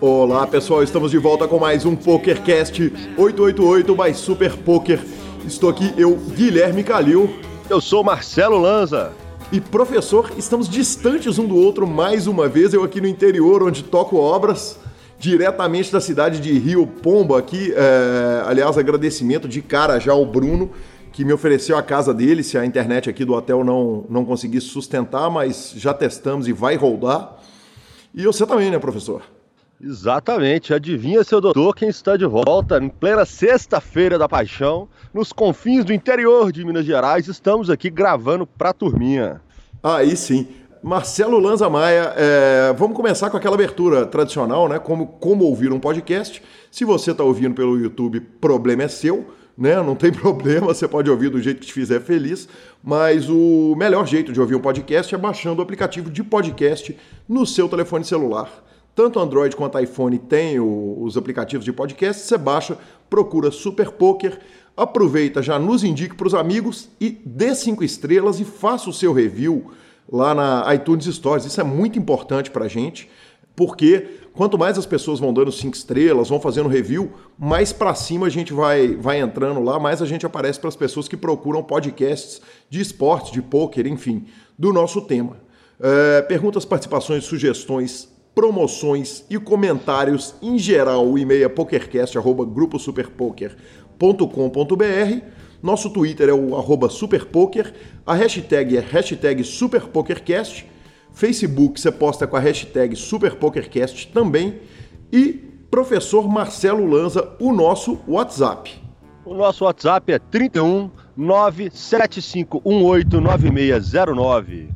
Olá pessoal, estamos de volta com mais um PokerCast 888 by Super Poker. Estou aqui eu, Guilherme Calil. Eu sou Marcelo Lanza. E professor, estamos distantes um do outro mais uma vez. Eu aqui no interior, onde toco obras, diretamente da cidade de Rio Pombo. Aqui, é, aliás, agradecimento de cara já ao Bruno, que me ofereceu a casa dele, se a internet aqui do hotel não, não conseguisse sustentar, mas já testamos e vai rodar. E você também, né, professor? Exatamente. Adivinha, seu doutor, quem está de volta em plena sexta-feira da paixão, nos confins do interior de Minas Gerais. Estamos aqui gravando para a turminha. Aí sim. Marcelo Lanza Maia, é, vamos começar com aquela abertura tradicional, né? Como, como ouvir um podcast. Se você está ouvindo pelo YouTube, problema é seu, né? Não tem problema, você pode ouvir do jeito que te fizer feliz. Mas o melhor jeito de ouvir um podcast é baixando o aplicativo de podcast no seu telefone celular. Tanto Android quanto iPhone tem os aplicativos de podcast. Você baixa, procura Super Poker, aproveita, já nos indique para os amigos e dê cinco estrelas e faça o seu review lá na iTunes Stores. Isso é muito importante para a gente, porque quanto mais as pessoas vão dando cinco estrelas, vão fazendo review, mais para cima a gente vai, vai entrando lá, mais a gente aparece para as pessoas que procuram podcasts de esportes, de poker, enfim, do nosso tema. É, perguntas, participações, sugestões promoções e comentários em geral, o e-mail é pokercast.gruposuperpoker.com.br. Nosso Twitter é o arroba superpoker, a hashtag é hashtag superpokercast, Facebook você posta com a hashtag superpokercast também e professor Marcelo Lanza, o nosso WhatsApp. O nosso WhatsApp é 31 975189609.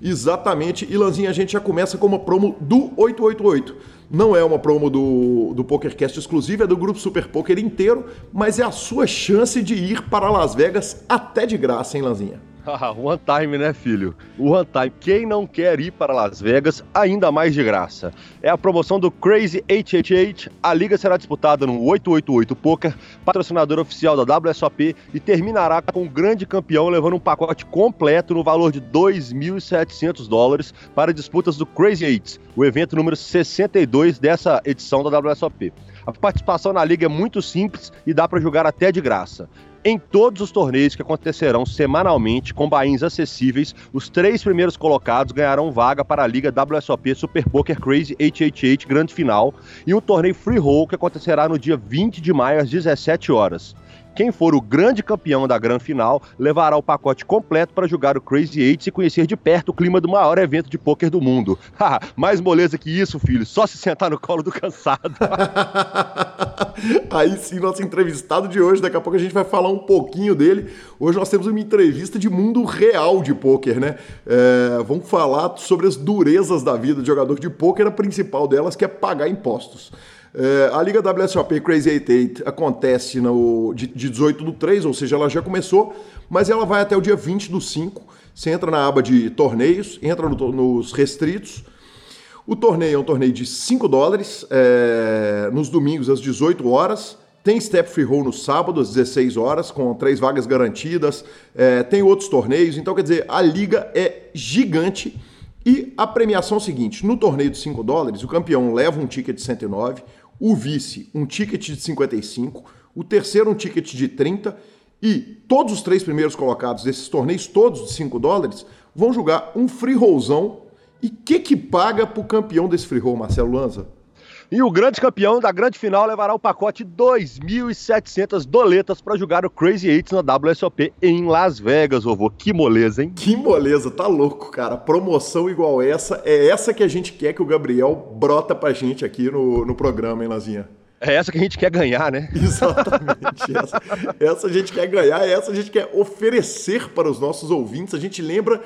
Exatamente. E Lanzinha, a gente já começa com uma promo do 888. Não é uma promo do, do PokerCast exclusiva, é do Grupo Super Poker inteiro, mas é a sua chance de ir para Las Vegas até de graça, hein, Lanzinha? One time, né, filho? One time. Quem não quer ir para Las Vegas, ainda mais de graça. É a promoção do Crazy 888. A liga será disputada no 888 Poker, patrocinador oficial da WSOP, e terminará com o grande campeão levando um pacote completo no valor de 2.700 dólares para disputas do Crazy 8, o evento número 62 dessa edição da WSOP. A participação na liga é muito simples e dá para jogar até de graça. Em todos os torneios que acontecerão semanalmente com bains acessíveis, os três primeiros colocados ganharão vaga para a Liga WSOP Super Poker Crazy 888 Grande Final e um torneio free roll que acontecerá no dia 20 de maio às 17 horas. Quem for o grande campeão da grande final levará o pacote completo para jogar o Crazy Eights e conhecer de perto o clima do maior evento de pôquer do mundo. Mais moleza que isso, filho. Só se sentar no colo do cansado. Aí sim, nosso entrevistado de hoje. Daqui a pouco a gente vai falar um pouquinho dele. Hoje nós temos uma entrevista de mundo real de pôquer, né? É, vamos falar sobre as durezas da vida de jogador de pôquer. A principal delas que é pagar impostos. É, a Liga WSOP Crazy 88 acontece no, de, de 18 do 3, ou seja, ela já começou, mas ela vai até o dia 20 do 5. Você entra na aba de torneios, entra no, nos restritos. O torneio é um torneio de 5 dólares, é, nos domingos às 18 horas. Tem Step Free Roll no sábado às 16 horas, com três vagas garantidas. É, tem outros torneios, então quer dizer, a liga é gigante. E a premiação é o seguinte: no torneio de 5 dólares, o campeão leva um ticket de 109, o vice um ticket de 55, o terceiro um ticket de 30 e todos os três primeiros colocados desses torneios, todos de 5 dólares, vão jogar um free rollzão. E que que paga pro campeão desse free roll, Marcelo Lanza? E o grande campeão da grande final levará o pacote 2.700 doletas para jogar o Crazy Eights na WSOP em Las Vegas, vovô. Que moleza, hein? Que moleza, tá louco, cara. Promoção igual essa, é essa que a gente quer que o Gabriel brota pra gente aqui no, no programa, hein, Lazinha? É essa que a gente quer ganhar, né? Exatamente. essa, essa a gente quer ganhar, essa a gente quer oferecer para os nossos ouvintes. A gente lembra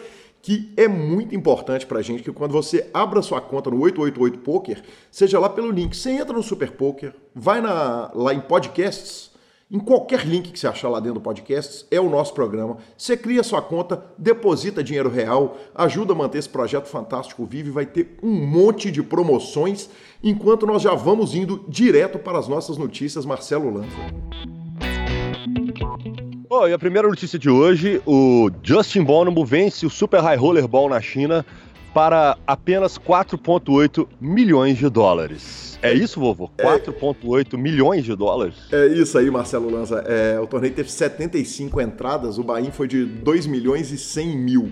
que é muito importante para a gente que quando você abra sua conta no 888 Poker, seja lá pelo link, você entra no Super Poker, vai na, lá em podcasts, em qualquer link que você achar lá dentro do podcasts, é o nosso programa. Você cria sua conta, deposita dinheiro real, ajuda a manter esse projeto fantástico vivo e vai ter um monte de promoções, enquanto nós já vamos indo direto para as nossas notícias, Marcelo Lanza. Oh, e a primeira notícia de hoje, o Justin Bonomo vence o Super High Roller Ball na China para apenas 4,8 milhões de dólares. É isso, vovô? 4,8 é... milhões de dólares? É isso aí, Marcelo Lanza. É, o torneio teve 75 entradas, o Bahia foi de 2 milhões e 100 mil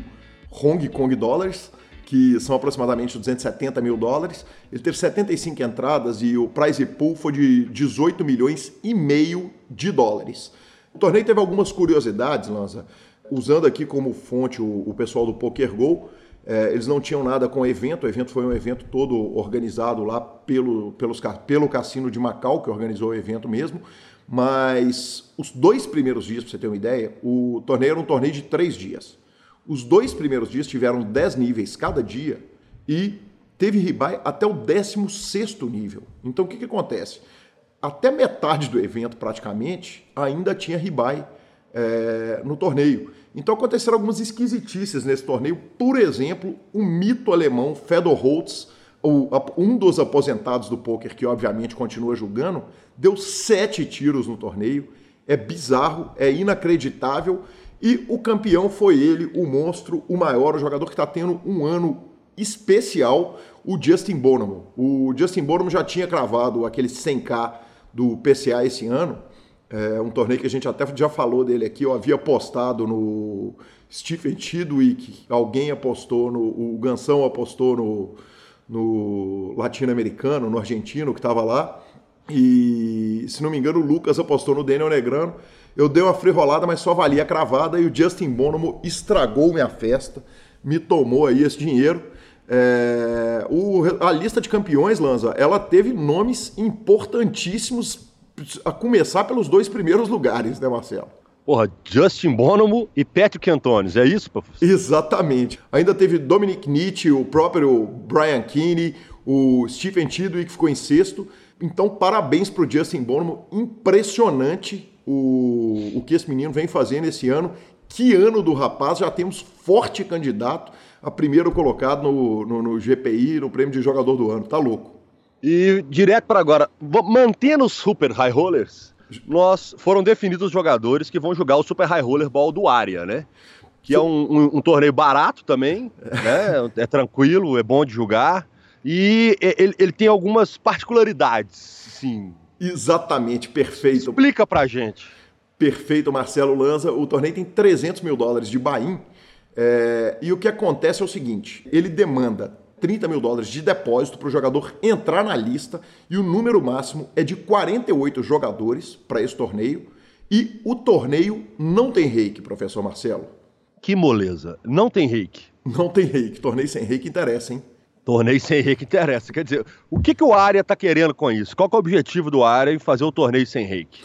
Hong Kong dólares, que são aproximadamente 270 mil dólares. Ele teve 75 entradas e o prize pool foi de 18 milhões e meio de dólares. O torneio teve algumas curiosidades, Lanza. Usando aqui como fonte o, o pessoal do PokerGo, é, eles não tinham nada com o evento, o evento foi um evento todo organizado lá pelo, pelos, pelo Cassino de Macau, que organizou o evento mesmo. Mas os dois primeiros dias, para você ter uma ideia, o torneio era um torneio de três dias. Os dois primeiros dias tiveram 10 níveis cada dia e teve ribai até o 16 nível. Então o que, que acontece? Até metade do evento, praticamente, ainda tinha ribai é, no torneio. Então aconteceram algumas esquisitices nesse torneio. Por exemplo, o mito alemão Fedor Holtz, um dos aposentados do poker, que obviamente continua julgando, deu sete tiros no torneio. É bizarro, é inacreditável. E o campeão foi ele, o monstro, o maior, o jogador que está tendo um ano especial, o Justin Bonomo. O Justin Bonomo já tinha cravado aquele 100k do PCA esse ano. É um torneio que a gente até já falou dele aqui. Eu havia apostado no Stephen Tidwick, alguém apostou no. O Gansão apostou no, no latino-americano, no argentino que estava lá. E, se não me engano, o Lucas apostou no Daniel Negrano. Eu dei uma free-rolada, mas só valia cravada e o Justin Bonomo estragou minha festa, me tomou aí esse dinheiro. É, o, a lista de campeões, Lanza, ela teve nomes importantíssimos, a começar pelos dois primeiros lugares, né, Marcelo? Porra, Justin Bonomo e Patrick Antunes, é isso, professor? Exatamente. Ainda teve Dominic Nietzsche, o próprio Brian Keane, o Stephen Tidwell, que ficou em sexto. Então, parabéns para o Justin Bonomo. Impressionante o, o que esse menino vem fazendo esse ano. Que ano do rapaz, já temos forte candidato a primeiro colocado no, no, no GPI, no prêmio de jogador do ano. Tá louco. E direto para agora, mantendo os Super High Rollers, nós foram definidos os jogadores que vão jogar o Super High Roller Ball do Área, né? Que é um, um, um torneio barato também, né? É tranquilo, é bom de jogar. E ele, ele tem algumas particularidades, sim. Exatamente, perfeito. Explica pra gente. Perfeito, Marcelo Lanza. O torneio tem 300 mil dólares de buy-in. É, e o que acontece é o seguinte: ele demanda 30 mil dólares de depósito para o jogador entrar na lista e o número máximo é de 48 jogadores para esse torneio. E o torneio não tem reiki, professor Marcelo. Que moleza. Não tem reiki. Não tem reiki. Torneio sem reiki interessa, hein? Torneio sem reiki interessa. Quer dizer, o que, que o Área está querendo com isso? Qual é o objetivo do Área em fazer o torneio sem reiki?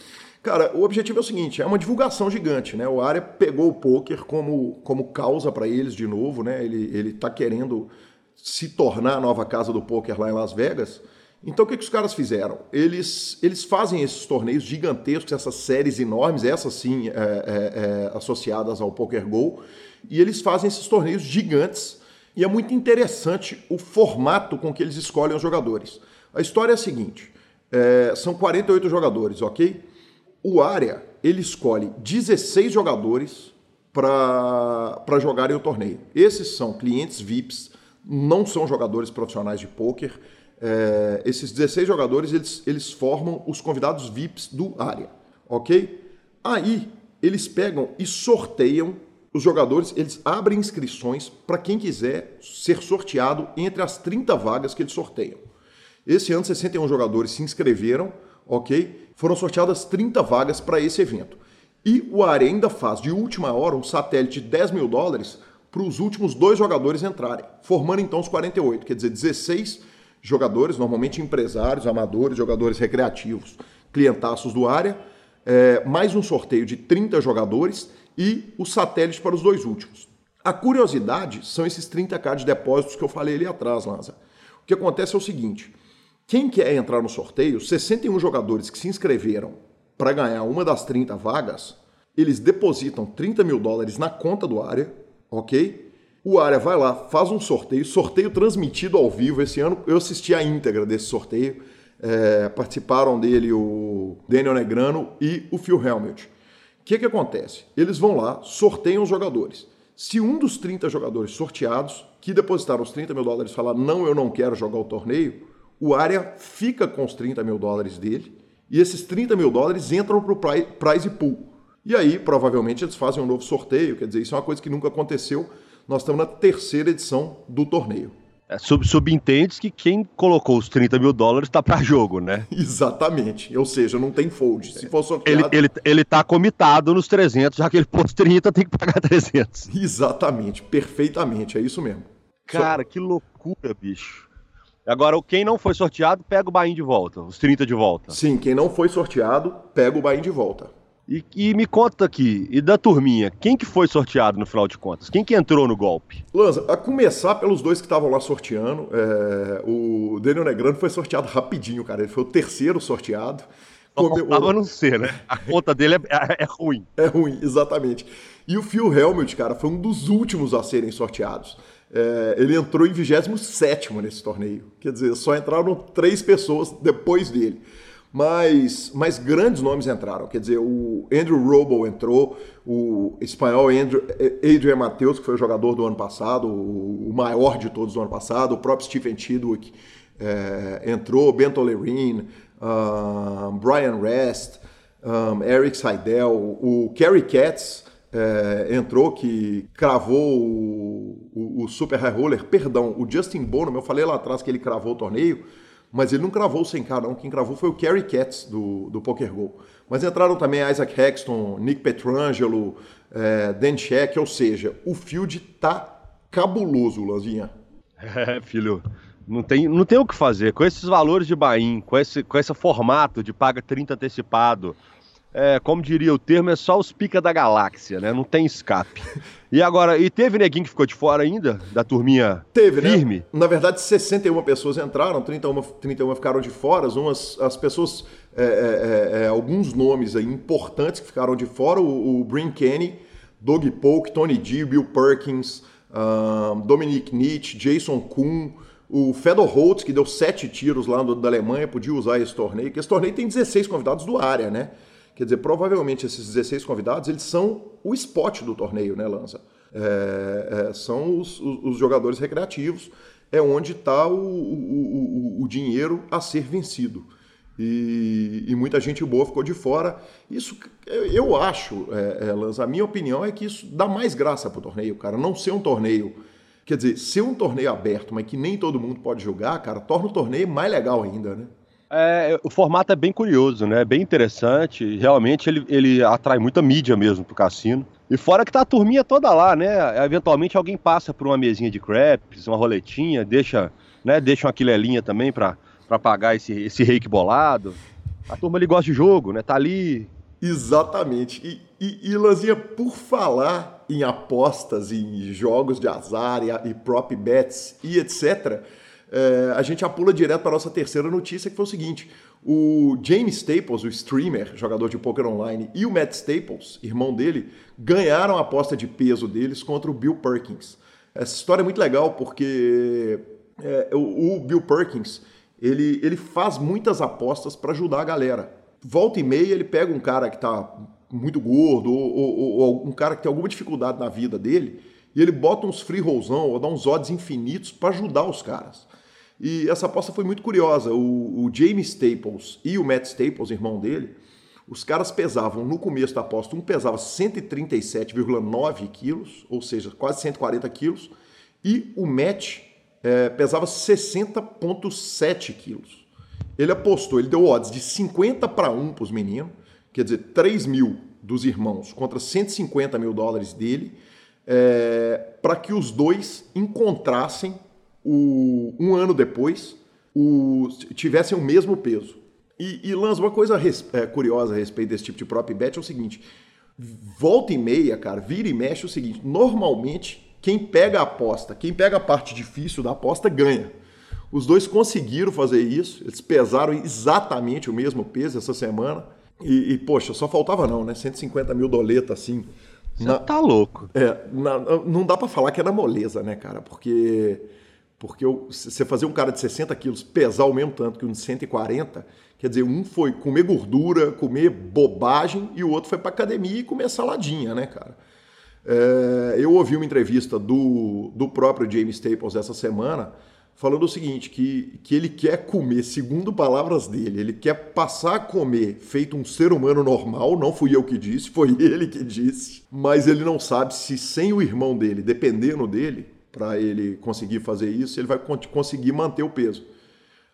Cara, o objetivo é o seguinte, é uma divulgação gigante, né? O Área pegou o poker como, como causa para eles de novo, né? Ele, ele tá querendo se tornar a nova casa do poker lá em Las Vegas. Então o que, que os caras fizeram? Eles, eles fazem esses torneios gigantescos, essas séries enormes, essas sim é, é, é, associadas ao Poker Go, e eles fazem esses torneios gigantes e é muito interessante o formato com que eles escolhem os jogadores. A história é a seguinte: é, são 48 jogadores, ok? O área ele escolhe 16 jogadores para jogarem o torneio. Esses são clientes VIPs, não são jogadores profissionais de pôquer. É, esses 16 jogadores eles, eles formam os convidados VIPs do área, ok? Aí eles pegam e sorteiam os jogadores eles abrem inscrições para quem quiser ser sorteado entre as 30 vagas que eles sorteiam. Esse ano, 61 jogadores se inscreveram, ok? Foram sorteadas 30 vagas para esse evento. E o ARE ainda faz de última hora um satélite de 10 mil dólares para os últimos dois jogadores entrarem, formando então os 48, quer dizer, 16 jogadores, normalmente empresários, amadores, jogadores recreativos, clientaços do área, é, mais um sorteio de 30 jogadores e o satélite para os dois últimos. A curiosidade são esses 30k de depósitos que eu falei ali atrás, Lanza. O que acontece é o seguinte: quem quer entrar no sorteio, 61 jogadores que se inscreveram para ganhar uma das 30 vagas, eles depositam 30 mil dólares na conta do área, ok? O área vai lá, faz um sorteio, sorteio transmitido ao vivo. Esse ano eu assisti a íntegra desse sorteio. É, participaram dele o Daniel Negrano e o Phil Helmut. que, que acontece? Eles vão lá, sorteiam os jogadores. Se um dos 30 jogadores sorteados, que depositaram os 30 mil dólares, falar não, eu não quero jogar o torneio, o área fica com os 30 mil dólares dele e esses 30 mil dólares entram para o prize pool. E aí, provavelmente, eles fazem um novo sorteio, quer dizer, isso é uma coisa que nunca aconteceu. Nós estamos na terceira edição do torneio. É, sub, subentende que quem colocou os 30 mil dólares está para jogo, né? Exatamente. Ou seja, não tem fold. Se for sorteado... Ele, ele, ele tá comitado nos 300, já que ele pôs 30, tem que pagar 300. Exatamente. Perfeitamente. É isso mesmo. Cara, Só... que loucura, bicho. Agora, quem não foi sorteado, pega o Bahia de volta, os 30 de volta. Sim, quem não foi sorteado, pega o Bahia de volta. E, e, me conta aqui, e da turminha, quem que foi sorteado no final de contas? Quem que entrou no golpe? Lanza, a começar pelos dois que estavam lá sorteando, é, o Daniel Negrano foi sorteado rapidinho, cara. Ele foi o terceiro sorteado. Tava não ser, né? A conta dele é, é, é, ruim. É ruim, exatamente. E o Phil Helmut, cara, foi um dos últimos a serem sorteados. É, ele entrou em 27 nesse torneio. Quer dizer, só entraram três pessoas depois dele mas, mas grandes nomes entraram. Quer dizer, o Andrew Robo entrou, o espanhol Andrew, Adrian Matheus, que foi o jogador do ano passado, o, maior de todos do ano passado, o próprio Stephen Chidwick é, entrou, Bento Lerin, um, Brian Rest, um, Eric Seidel, o Kerry Katz é, entrou, que cravou o, o, o Super High Roller, perdão, o Justin Bonham, eu falei lá atrás que ele cravou o torneio, mas ele não cravou o 100K, não. Quem cravou foi o Kerry Katz, do, do Poker Go. Mas entraram também Isaac Hexton, Nick Petrangelo, é, Dan Sheck, ou seja, o field tá cabuloso, Lanzinha. É, filho, não tem, não tem o que fazer. Com esses valores de Bahia, com esse, com esse formato de paga 30 antecipado, é, como diria o termo, é só os pica da galáxia, né? Não tem escape. E agora, e teve neguinho que ficou de fora ainda, da turminha teve, né? firme? Né? Na verdade, 61 pessoas entraram, 31, 31 ficaram de fora, umas, as pessoas, é, é, é, é, alguns nomes aí importantes que ficaram de fora, o, o Brin Kenny, Doug Polk, Tony D, Bill Perkins, um, Dominic Nietzsche, Jason Kuhn, o Fedor Holtz, que deu sete tiros lá do, da Alemanha, podia usar esse torneio, que esse torneio tem 16 convidados do área, né? Quer dizer, provavelmente esses 16 convidados, eles são o spot do torneio, né, Lança? É, é, são os, os, os, jogadores recreativos, é onde está o, o, o, dinheiro a ser vencido. E, e, muita gente boa ficou de fora. Isso, eu acho, é, é, Lança, a minha opinião é que isso dá mais graça para o torneio, cara. Não ser um torneio Quer dizer, ser um torneio aberto, mas que nem todo mundo pode jogar, cara, torna o torneio mais legal ainda, né? É, o formato é bem curioso, né? Bem interessante. Realmente ele, ele atrai muita mídia mesmo pro cassino. E fora que tá a turminha toda lá, né? Eventualmente alguém passa por uma mesinha de crepes, uma roletinha, deixa, né? Deixa uma quilelinha também para pagar esse, esse reiki bolado. A turma ali gosta de jogo, né? Tá ali. Exatamente. E, e, e Lanzinha, por falar em apostas, em jogos de azar e, e prop bets e etc., é, a gente já pula direto para a nossa terceira notícia, que foi o seguinte: o James Staples, o streamer, jogador de poker online, e o Matt Staples, irmão dele, ganharam a aposta de peso deles contra o Bill Perkins. Essa história é muito legal porque é, o, o, Bill Perkins ele, ele faz muitas apostas para ajudar a galera. Volta e meia ele pega um cara que está muito gordo ou, ou, ou, um cara que tem alguma dificuldade na vida dele e ele bota uns free rollzão ou dá uns odds infinitos para ajudar os caras. E essa aposta foi muito curiosa. O, o James Staples e o Matt Staples, irmão dele, os caras pesavam no começo da aposta, um pesava 137,9 quilos, ou seja, quase 140 quilos, e o Matt é, pesava 60,7 quilos. Ele apostou, ele deu odds de 50 para 1 para os meninos, quer dizer, 3 mil dos irmãos contra 150 mil dólares dele, é, para que os dois encontrassem o, um ano depois, o, tivessem o mesmo peso. E, e Lanz, uma coisa res, é, curiosa a respeito desse tipo de prop bet é o seguinte: volta e meia, cara, vira e mexe é o seguinte: normalmente quem pega a aposta, quem pega a parte difícil da aposta ganha. Os dois conseguiram fazer isso, eles pesaram exatamente o mesmo peso essa semana. E, e poxa, só faltava não, né? 150 mil doletas assim. Você na, tá louco. É, na, não dá para falar que é na moleza, né, cara? Porque Porque você fazer um cara de 60 quilos pesar o mesmo tanto que um de 140, quer dizer, um foi comer gordura, comer bobagem, e o outro foi para academia e comer saladinha, né, cara? É, eu ouvi uma entrevista do, do próprio James Staples essa semana falando o seguinte, que, que ele quer comer, segundo palavras dele, ele quer passar a comer feito um ser humano normal, não fui eu que disse, foi ele que disse, mas ele não sabe se sem o irmão dele, dependendo dele, para ele conseguir fazer isso, ele vai conseguir manter o peso.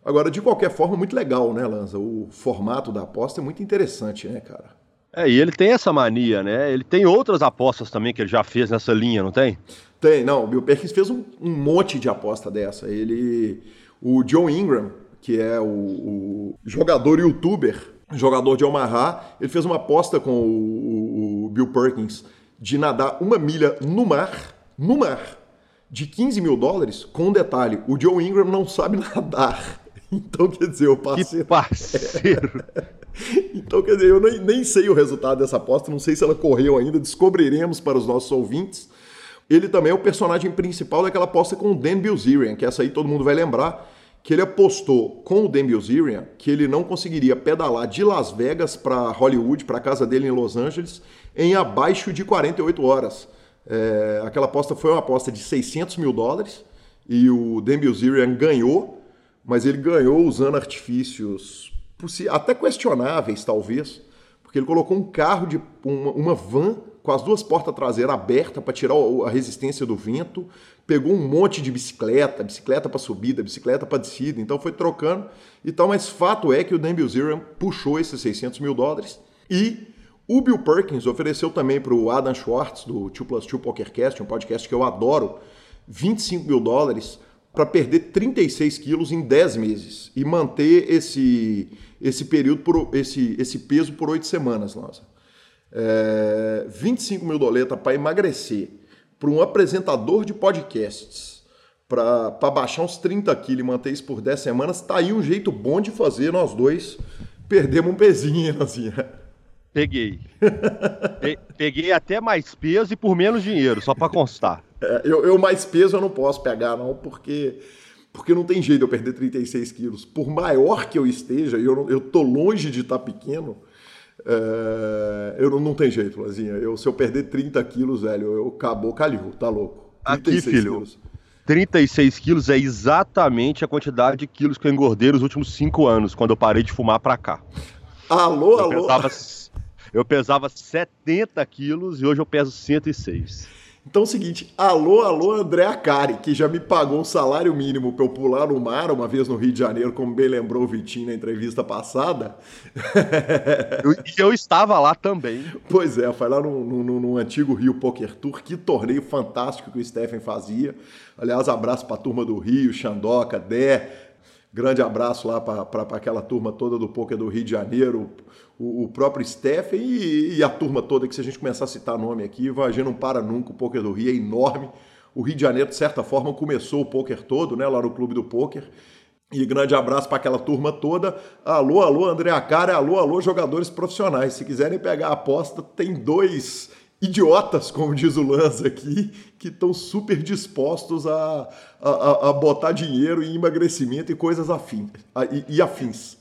Agora, de qualquer forma, muito legal, né, Lanza? O formato da aposta é muito interessante, né, cara? É, e ele tem essa mania, né? Ele tem outras apostas também que ele já fez nessa linha, não tem? Tem, não. O Bill Perkins fez um, um monte de aposta dessa. Ele. O Joe Ingram, que é o, o jogador youtuber, jogador de Omaha, ele fez uma aposta com o, o, Bill Perkins de nadar uma milha no mar, no mar, de 15 mil dólares, com um detalhe: o Joe Ingram não sabe nadar. Então, quer dizer, o parceiro. Que parceiro! então, quer dizer, eu nem, nem sei o resultado dessa aposta, não sei se ela correu ainda, descobriremos para os nossos ouvintes. Ele também é o personagem principal daquela aposta com o Dan Bilzerian, que essa aí todo mundo vai lembrar, que ele apostou com o Dan Bilzerian que ele não conseguiria pedalar de Las Vegas para Hollywood, para a casa dele em Los Angeles, em abaixo de 48 horas. É, aquela aposta foi uma aposta de 600 mil dólares e o Dan Bilzerian ganhou, mas ele ganhou usando artifícios até questionáveis, talvez, porque ele colocou um carro de uma, uma van com as duas portas traseiras abertas para tirar a resistência do vento, pegou um monte de bicicleta, bicicleta para subida, bicicleta para descida, então foi trocando e tal, mas fato é que o Dan Bilzerian puxou esses 600 mil dólares e o Bill Perkins ofereceu também para o Adam Schwartz, do 2 Plus 2 PokerCast, um podcast que eu adoro, 25 mil dólares para perder 36 quilos em 10 meses e manter esse, esse período, por, esse, esse peso por 8 semanas, nossa. É, 25 mil doleta para emagrecer para um apresentador de podcasts para baixar uns 30 quilos e manter isso por 10 semanas, tá aí um jeito bom de fazer nós dois perdemos um pezinho, assim. Peguei. Peguei até mais peso e por menos dinheiro, só para constar. É, eu, eu, mais peso eu não posso pegar, não, porque, porque não tem jeito de eu perder 36 quilos. Por maior que eu esteja, eu, eu tô longe de estar tá pequeno, é, eu não, não tem jeito, Lazinha. Eu, se eu perder 30 quilos, velho, eu acabou, calhou, tá louco. Aqui, filho. Quilos. 36 quilos é exatamente a quantidade de quilos que eu engordei nos últimos 5 anos, quando eu parei de fumar pra cá. Alô, eu alô. Pesava, eu pesava 70 quilos e hoje eu peso 106. Então é o seguinte, alô, alô, André Acari, que já me pagou um salário mínimo para eu pular no mar uma vez no Rio de Janeiro, como bem lembrou o Vitinho na entrevista passada. E eu, eu, estava lá também. Pois é, foi lá no, no, no, antigo Rio Poker Tour, que torneio fantástico que o Stephen fazia. Aliás, abraço para a turma do Rio, Xandoca, Dé, Grande abraço lá para aquela turma toda do Poker do Rio de Janeiro, o, o próprio Stephen e, e, a turma toda, que se a gente começar a citar nome aqui, a gente não para nunca, o Poker do Rio é enorme. O Rio de Janeiro, de certa forma, começou o poker todo, né, lá no Clube do Poker. E grande abraço para aquela turma toda. Alô, alô, André Acara, alô, alô, jogadores profissionais. Se quiserem pegar a aposta, tem dois idiotas, como diz o Lanza aqui, que estão super dispostos a, a, a, botar dinheiro em emagrecimento e coisas afins, e, e afins.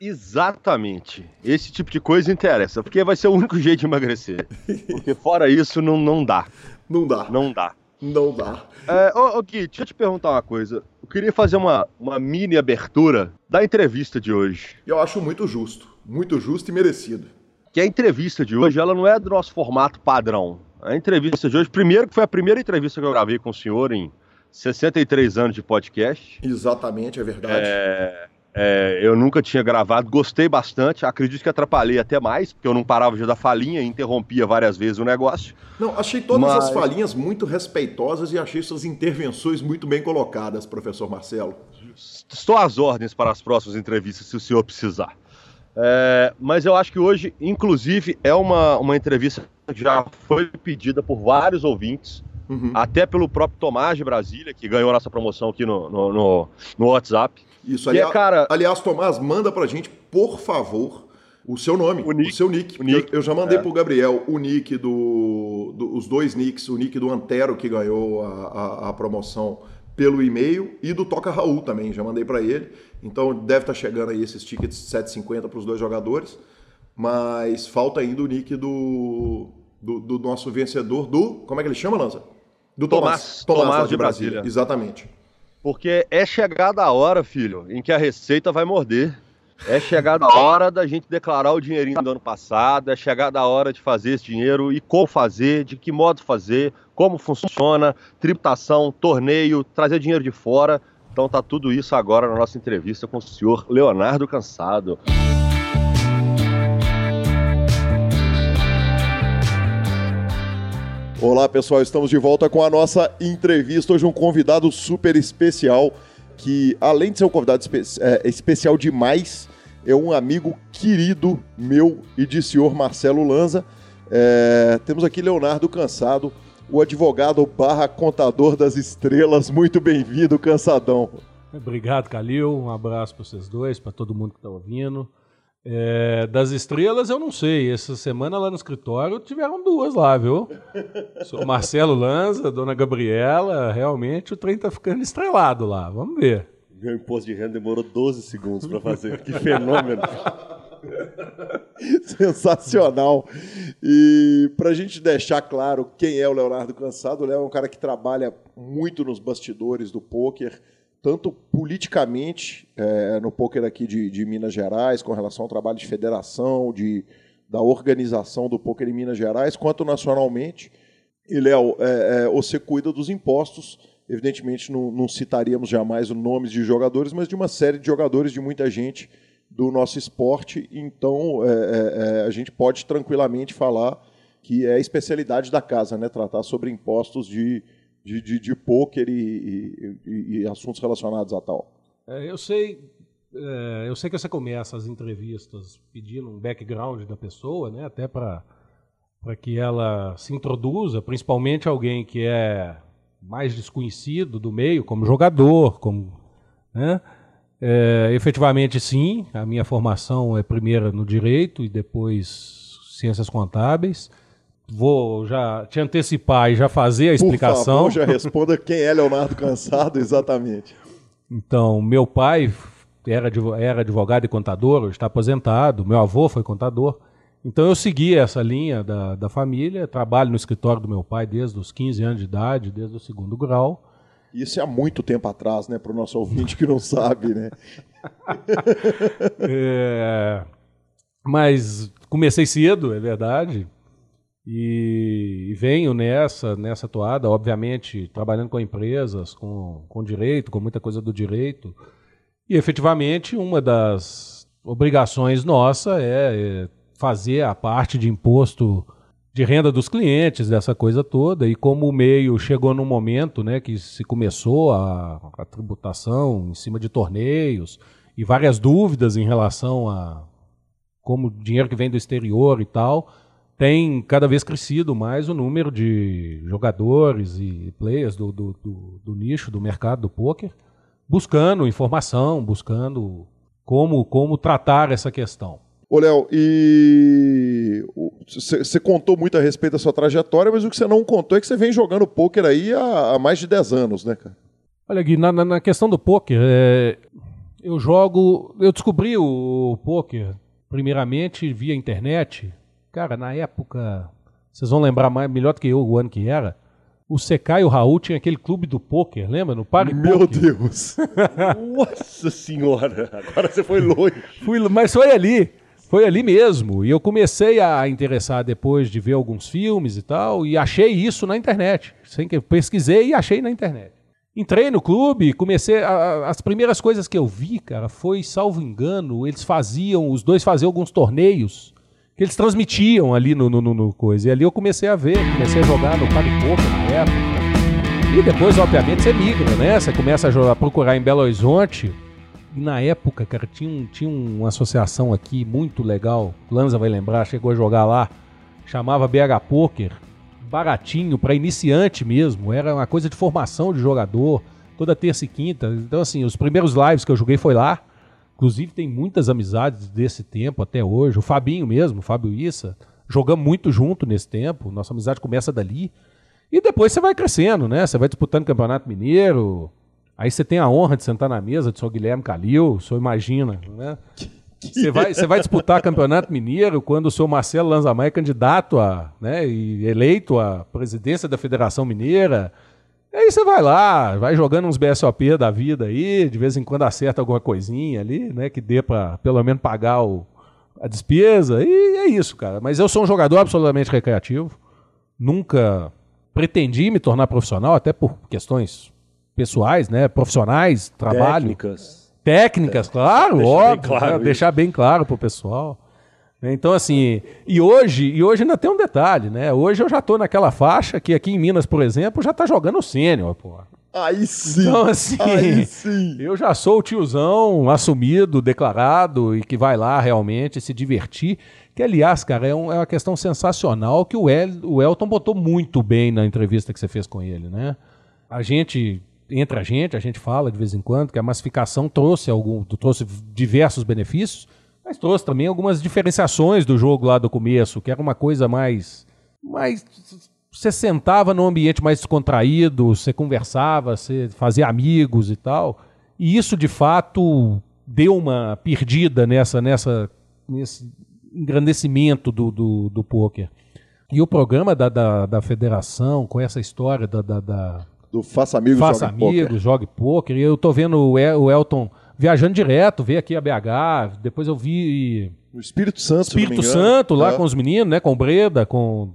Exatamente. Esse tipo de coisa interessa, porque vai ser o único jeito de emagrecer. Porque fora isso, não, não dá. Não dá. Não dá. Não dá. É, ô, ô Gui, deixa eu te perguntar uma coisa. Eu queria fazer uma, uma mini abertura da entrevista de hoje. Eu acho muito justo. Muito justo e merecido que a entrevista de hoje ela não é do nosso formato padrão. A entrevista de hoje, primeiro que foi a primeira entrevista que eu gravei com o senhor em 63 anos de podcast. Exatamente, é verdade. É, é, eu nunca tinha gravado, gostei bastante, acredito que atrapalhei até mais, porque eu não parava de dar falinha e interrompia várias vezes o negócio. Não, achei todas Mas... as falinhas muito respeitosas e achei suas intervenções muito bem colocadas, professor Marcelo. Estou às ordens para as próximas entrevistas, se o senhor precisar. É, mas eu acho que hoje, inclusive, é uma, uma entrevista que já foi pedida por vários ouvintes, uhum. até pelo próprio Tomás de Brasília, que ganhou a nossa promoção aqui no, no, no, no WhatsApp. Isso, aliás, é, cara... aliás, Tomás, manda pra gente, por favor, o seu nome, o, nick, o seu nick. O nick. Eu, eu, já mandei é. pro Gabriel o nick do, do, Os dois nicks, o nick do Antero que ganhou a, a, a promoção pelo e-mail e do Toca Raul também, já mandei para ele. Então deve estar tá chegando aí esses tickets 7,50 para os dois jogadores, mas falta ainda o nick do, do, do, nosso vencedor do, como é que ele chama, Lanza? Do Tomás. Tomás, Tomás, Tomás de Brasília. Brasília. Exatamente. Porque é chegada a hora, filho, em que a receita vai morder. É chegada a hora da gente declarar o dinheirinho do ano passado, é chegada a hora de fazer esse dinheiro e como fazer, de que modo fazer, como funciona, tributação, torneio, trazer dinheiro de fora. Então tá tudo isso agora na nossa entrevista com o senhor Leonardo Cansado. Olá pessoal, estamos de volta com a nossa entrevista. Hoje um convidado super especial que, além de ser um convidado espe é, especial demais, é um amigo querido meu e de senhor Marcelo Lanza. É, temos aqui Leonardo Cansado, o advogado barra contador das estrelas. Muito bem-vindo, Cansadão. Obrigado, Calil. Um abraço para vocês dois, para todo mundo que está ouvindo. É, das estrelas eu não sei. Essa semana lá no escritório tiveram duas lá, viu? Sou Marcelo Lanza, Dona Gabriela. Realmente o trem tá ficando estrelado lá. Vamos ver. Meu imposto de renda demorou 12 segundos para fazer. Que fenômeno! Sensacional. E para a gente deixar claro quem é o Leonardo Cansado, o Léo é um cara que trabalha muito nos bastidores do poker tanto politicamente é, no poker aqui de, de, Minas Gerais, com relação ao trabalho de federação, de, da organização do poker em Minas Gerais, quanto nacionalmente. E, Léo, é, é, você cuida dos impostos. Evidentemente, não, não citaríamos jamais os nomes de jogadores, mas de uma série de jogadores, de muita gente do nosso esporte. Então, é, é, é, a gente pode tranquilamente falar que é a especialidade da casa, né? Tratar sobre impostos de, de, de, de pôquer e, e, e, assuntos relacionados a tal? É, eu sei. É, eu sei que você começa as entrevistas pedindo um background da pessoa, né, até para que ela se introduza, principalmente alguém que é mais desconhecido do meio, como jogador, como, né? É, efetivamente, sim. A minha formação é primeira no direito e depois ciências contábeis vou já te antecipar e já fazer a explicação. Por favor, já responda quem é Leonardo Cansado, exatamente. Então, meu pai era, era advogado e contador, está aposentado, meu avô foi contador. Então eu segui essa linha da, da família, trabalho no escritório do meu pai desde os 15 anos de idade, desde o segundo grau. Isso é há muito tempo atrás, né, para o nosso ouvinte que não sabe, né? é, mas comecei cedo, é verdade. E, e, venho nessa, nessa toada, obviamente, trabalhando com empresas, com, com direito, com muita coisa do direito. E efetivamente, uma das obrigações nossa é, é fazer a parte de imposto de renda dos clientes, dessa coisa toda. E como o meio chegou num momento né, que se começou a, a tributação em cima de torneios e várias dúvidas em relação a como dinheiro que vem do exterior e tal tem cada vez crescido mais o número de jogadores e players do, do, do, do nicho, do mercado do poker, buscando informação, buscando como, como tratar essa questão. Ô, Léo, e você contou muito a respeito da sua trajetória, mas o que você não contou é que você vem jogando poker aí há, há, mais de 10 anos, né, cara? Olha, Gui, na, na questão do poker, é, eu jogo. Eu descobri o poker primeiramente via internet, Cara, na época, vocês vão lembrar mais, melhor do que eu o ano que era. O Secai e o Raul tinha aquele clube do pôquer, lembra? No Parque Meu Deus! Nossa senhora! Agora você foi longe. Fui, mas foi ali. Foi ali mesmo. E eu comecei a interessar depois de ver alguns filmes e tal, e achei isso na internet. Sem que pesquisei e achei na internet. Entrei no clube, comecei. A, as primeiras coisas que eu vi, cara, foi, salvo engano, eles faziam, os dois faziam alguns torneios que eles transmitiam ali no, no, no, coisa. E ali eu comecei a ver, comecei a jogar no Party Poker na época. E depois, obviamente, você migra, né? Você começa a, jogar, procurar em Belo Horizonte. E na época, cara, tinha, tinha uma associação aqui muito legal. Lanza vai lembrar, chegou a jogar lá. Chamava BH Poker. Baratinho, para iniciante mesmo. Era uma coisa de formação de jogador. Toda terça e quinta. Então, assim, os primeiros lives que eu joguei foi lá. Inclusive, tem muitas amizades desse tempo até hoje. O Fabinho mesmo, o Fábio Issa, jogamos muito junto nesse tempo. Nossa amizade começa dali. E depois você vai crescendo, né? Você vai disputando Campeonato Mineiro, Aí você tem a honra de sentar na mesa do seu Guilherme Calil, o senhor imagina, né? Você vai, você vai disputar campeonato mineiro quando o seu Marcelo Lanzamai é candidato a, né, e eleito à presidência da Federação Mineira. Aí você vai lá, vai jogando uns BSOP da vida aí, de vez em quando acerta alguma coisinha ali, né, que dê para pelo menos pagar o, a despesa. E é isso, cara. Mas eu sou um jogador absolutamente recreativo. Nunca pretendi me tornar profissional, até por questões pessoais, né, profissionais, trabalho. Técnicas. Técnicas, claro, Deixar bem óbvio, claro né, isso. deixar bem claro pro pessoal. Né, Então, assim, e hoje, e hoje ainda tem um detalhe, né? Hoje eu já tô naquela faixa que aqui em Minas, por exemplo, já tá jogando sênior, pô. Aí sim. Então, assim, Aí sim. eu já sou o tiozão assumido, declarado e que vai lá realmente se divertir. Que, aliás, cara, é, um- é uma questão sensacional que o, El, o Elton botou muito bem na entrevista que você fez com ele, né? A gente, entre a gente, a gente fala de vez em quando que a massificação trouxe algum, trouxe diversos benefícios, mas trouxe também algumas diferenciações do jogo lá do começo, que era uma coisa mais. mais você sentava num ambiente mais descontraído, você conversava, você fazia amigos e tal. E isso, de fato, deu uma perdida nessa, nessa, nesse engrandecimento do, do, do pôquer. E o programa da, da, da federação, com essa história da, da, da Do Faça Amigos, Faça Poker. Amigos, Jogue Pôquer, e eu tô vendo o, El- o Elton viajando direto, veio aqui a BH, depois eu vi No Espírito Santo, Espírito. Santo lá É. com os meninos, né? Com o Breda, com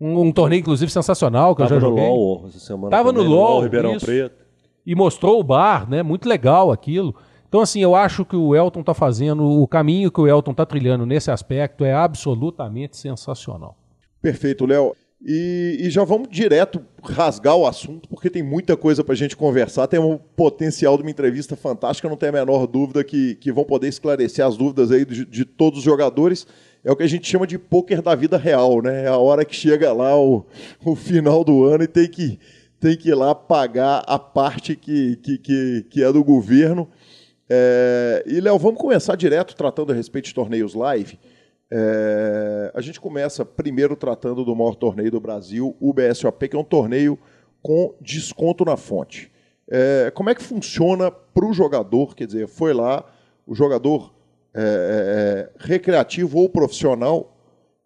um, um torneio, inclusive, sensacional que eu Tava já no joguei. LOL essa semana. Tava também, no LOL, Ribeirão isso. Preto. E mostrou o bar, né? Muito legal aquilo. Então, assim, eu acho que o Elton tá fazendo, o caminho que o Elton tá trilhando nesse aspecto é absolutamente sensacional. Perfeito, Léo. E, e já vamos direto rasgar o assunto, porque tem muita coisa pra gente conversar. Tem um potencial de uma entrevista fantástica, não tem a menor dúvida que, que vão poder esclarecer as dúvidas aí de, de todos os jogadores. É o que a gente chama de pôquer da vida real, né? É a hora que chega lá o, o final do ano e tem que, tem que ir lá pagar a parte que, que, que, que é do governo. É, e, Léo, vamos começar direto tratando a respeito de torneios live. É, a gente começa primeiro tratando do maior torneio do Brasil, o BSOP, que é um torneio com desconto na fonte. É, como é que funciona para o jogador? Quer dizer, foi lá, o jogador é, é, recreativo ou profissional,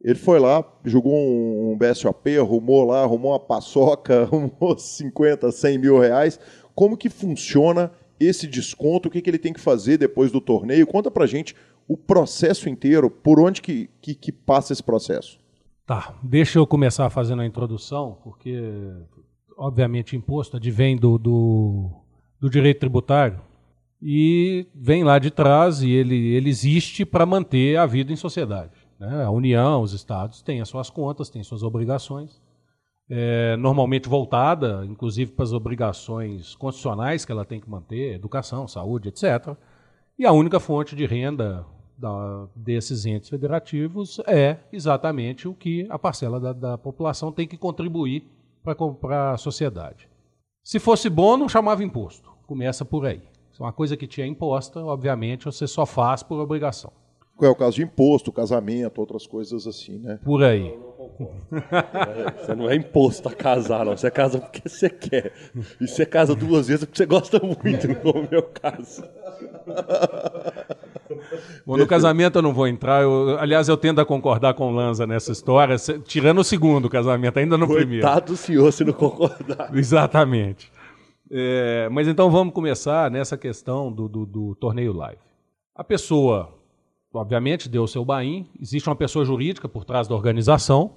ele foi lá, jogou um, um BSOP, arrumou lá, arrumou uma paçoca, arrumou 50, 100 mil reais. Como que funciona esse desconto? O que, que ele tem que fazer depois do torneio? Conta pra gente o processo inteiro, por onde que, que, que passa esse processo. Tá, deixa eu começar fazendo a introdução, porque, obviamente, imposto advém do, do, do direito tributário e vem lá de trás e ele, ele existe para manter a vida em sociedade. né? A União, os estados têm as suas contas, têm suas obrigações, é, normalmente voltada, inclusive, para as obrigações constitucionais que ela tem que manter, educação, saúde, etc. E a única fonte de renda da- desses entes federativos é exatamente o que a parcela da, da população tem que contribuir para a sociedade. Se fosse bom, não chamava imposto. Começa por aí. Se é uma coisa que te é imposta, obviamente, você só faz por obrigação. Qual é o caso de imposto, casamento, outras coisas assim, né? Por aí. Você não é imposto a casar, não. Você casa porque você quer. E você casa duas vezes porque você gosta muito, como é o meu caso. Bom, no casamento eu não vou entrar. eu- aliás, eu tendo a concordar com o Lanza nessa história, tirando o segundo casamento, ainda no primeiro. Coitado do senhor se não concordar. Exatamente. É, mas então vamos começar nessa questão do, do- do torneio live. A pessoa, obviamente, deu o seu bain, existe uma pessoa jurídica por trás da organização,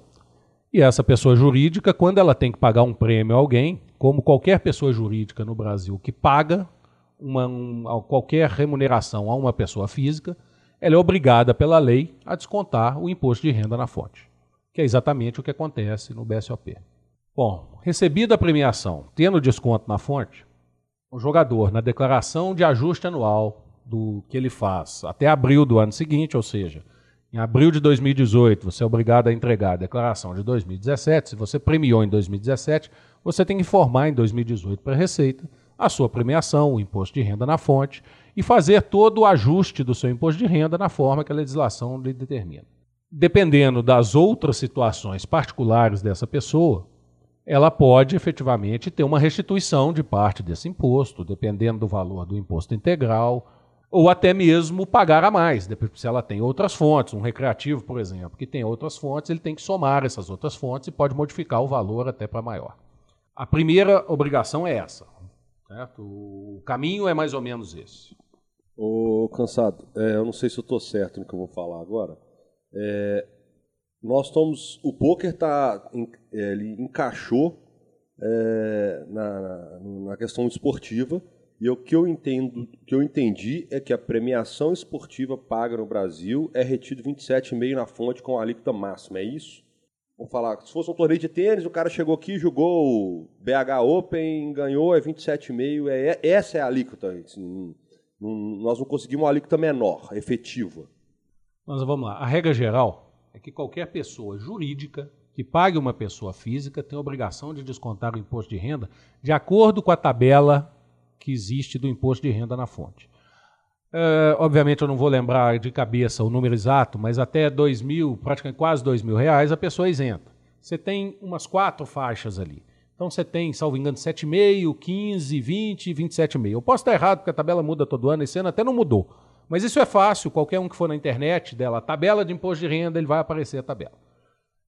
e essa pessoa jurídica, quando ela tem que pagar um prêmio a alguém, como qualquer pessoa jurídica no Brasil que paga uma, um- qualquer remuneração a uma pessoa física, ela é obrigada pela lei a descontar o imposto de renda na fonte, que é exatamente o que acontece no BSOP. Bom, recebida a premiação, tendo desconto na fonte, o jogador, na declaração de ajuste anual do que ele faz até abril do ano seguinte, ou seja, em abril de 2018, você é obrigado a entregar a declaração de 2017. Se você premiou em 2017, você tem que informar em 2018 para a Receita a sua premiação, o imposto de renda na fonte, e fazer todo o ajuste do seu imposto de renda na forma que a legislação lhe determina. Dependendo das outras situações particulares dessa pessoa, ela pode efetivamente ter uma restituição de parte desse imposto, dependendo do valor do imposto integral, ou até mesmo pagar a mais, se ela tem outras fontes, um recreativo, por exemplo, que tem outras fontes, ele tem que somar essas outras fontes e pode modificar o valor até para maior. A primeira obrigação é essa. Certo? O caminho é mais ou menos esse. Ô, cansado, é, eu não sei se eu estou certo no que eu vou falar agora. É, nós estamos. O poker tá, é, ele encaixou é, na, na questão esportiva. E o que eu entendo, que eu entendi é que a premiação esportiva paga no Brasil é retido 27,5 na fonte com a alíquota máxima, é isso? Vamos falar, se fosse um torneio de tênis, o cara chegou aqui, jogou o BH Open, ganhou, é 27,5, é, é, essa é a alíquota. Assim, nós não conseguimos uma alíquota menor, efetiva. Mas vamos lá, a regra geral é que qualquer pessoa jurídica que pague uma pessoa física tem a obrigação de descontar o imposto de renda de acordo com a tabela que existe do imposto de renda na fonte. Uh, obviamente eu não vou lembrar de cabeça o número exato, mas até dois mil, praticamente quase dois mil reais, a pessoa é isenta. Você tem umas quatro faixas ali. Então você tem, salvo engano, 7,5, 15, 20 e 27,5. Eu posso estar errado porque a tabela muda todo ano, esse ano até não mudou. Mas isso é fácil, qualquer um que for na internet dela, tabela de imposto de renda, ele vai aparecer a tabela.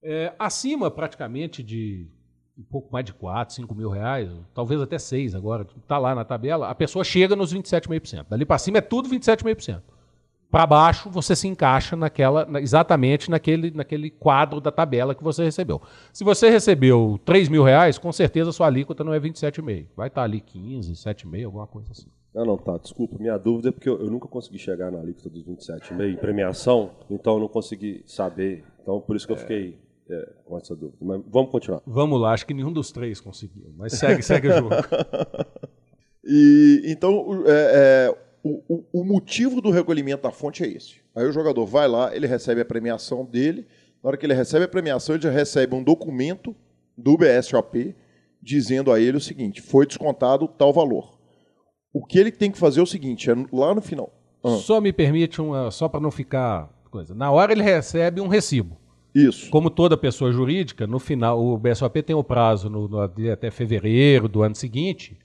É, acima praticamente de um pouco mais de 4, 5 mil reais, talvez até 6 agora, está lá na tabela, a pessoa chega nos 27,5%. Dali para cima é tudo 27,5%. Para baixo, você se encaixa naquela, exatamente naquele, naquele quadro da tabela que você recebeu. Se você recebeu 3 mil reais, com certeza sua alíquota não é 27,5. Vai estar tá ali 15, 7,5, alguma coisa assim. Não, não, tá. Desculpa. Minha dúvida é porque eu, eu nunca consegui chegar na alíquota dos 27,5 em premiação, então eu não consegui saber. Então, por isso que eu fiquei é, com essa dúvida. Mas vamos continuar. Vamos lá, acho que nenhum dos três conseguiu. Mas segue, segue o jogo. E, então, é, é, o, o, motivo do recolhimento da fonte é esse. Aí o jogador vai lá, ele recebe a premiação dele. Na hora que ele recebe a premiação, ele já recebe um documento do BSOP dizendo a ele o seguinte: foi descontado tal valor. O que ele tem que fazer é o seguinte, é lá no final. Ah. Só me permite uma, só para não ficar coisa. Na hora ele recebe um recibo. Isso. Como toda pessoa jurídica, no final o BSOP tem o prazo no, no, até fevereiro do ano seguinte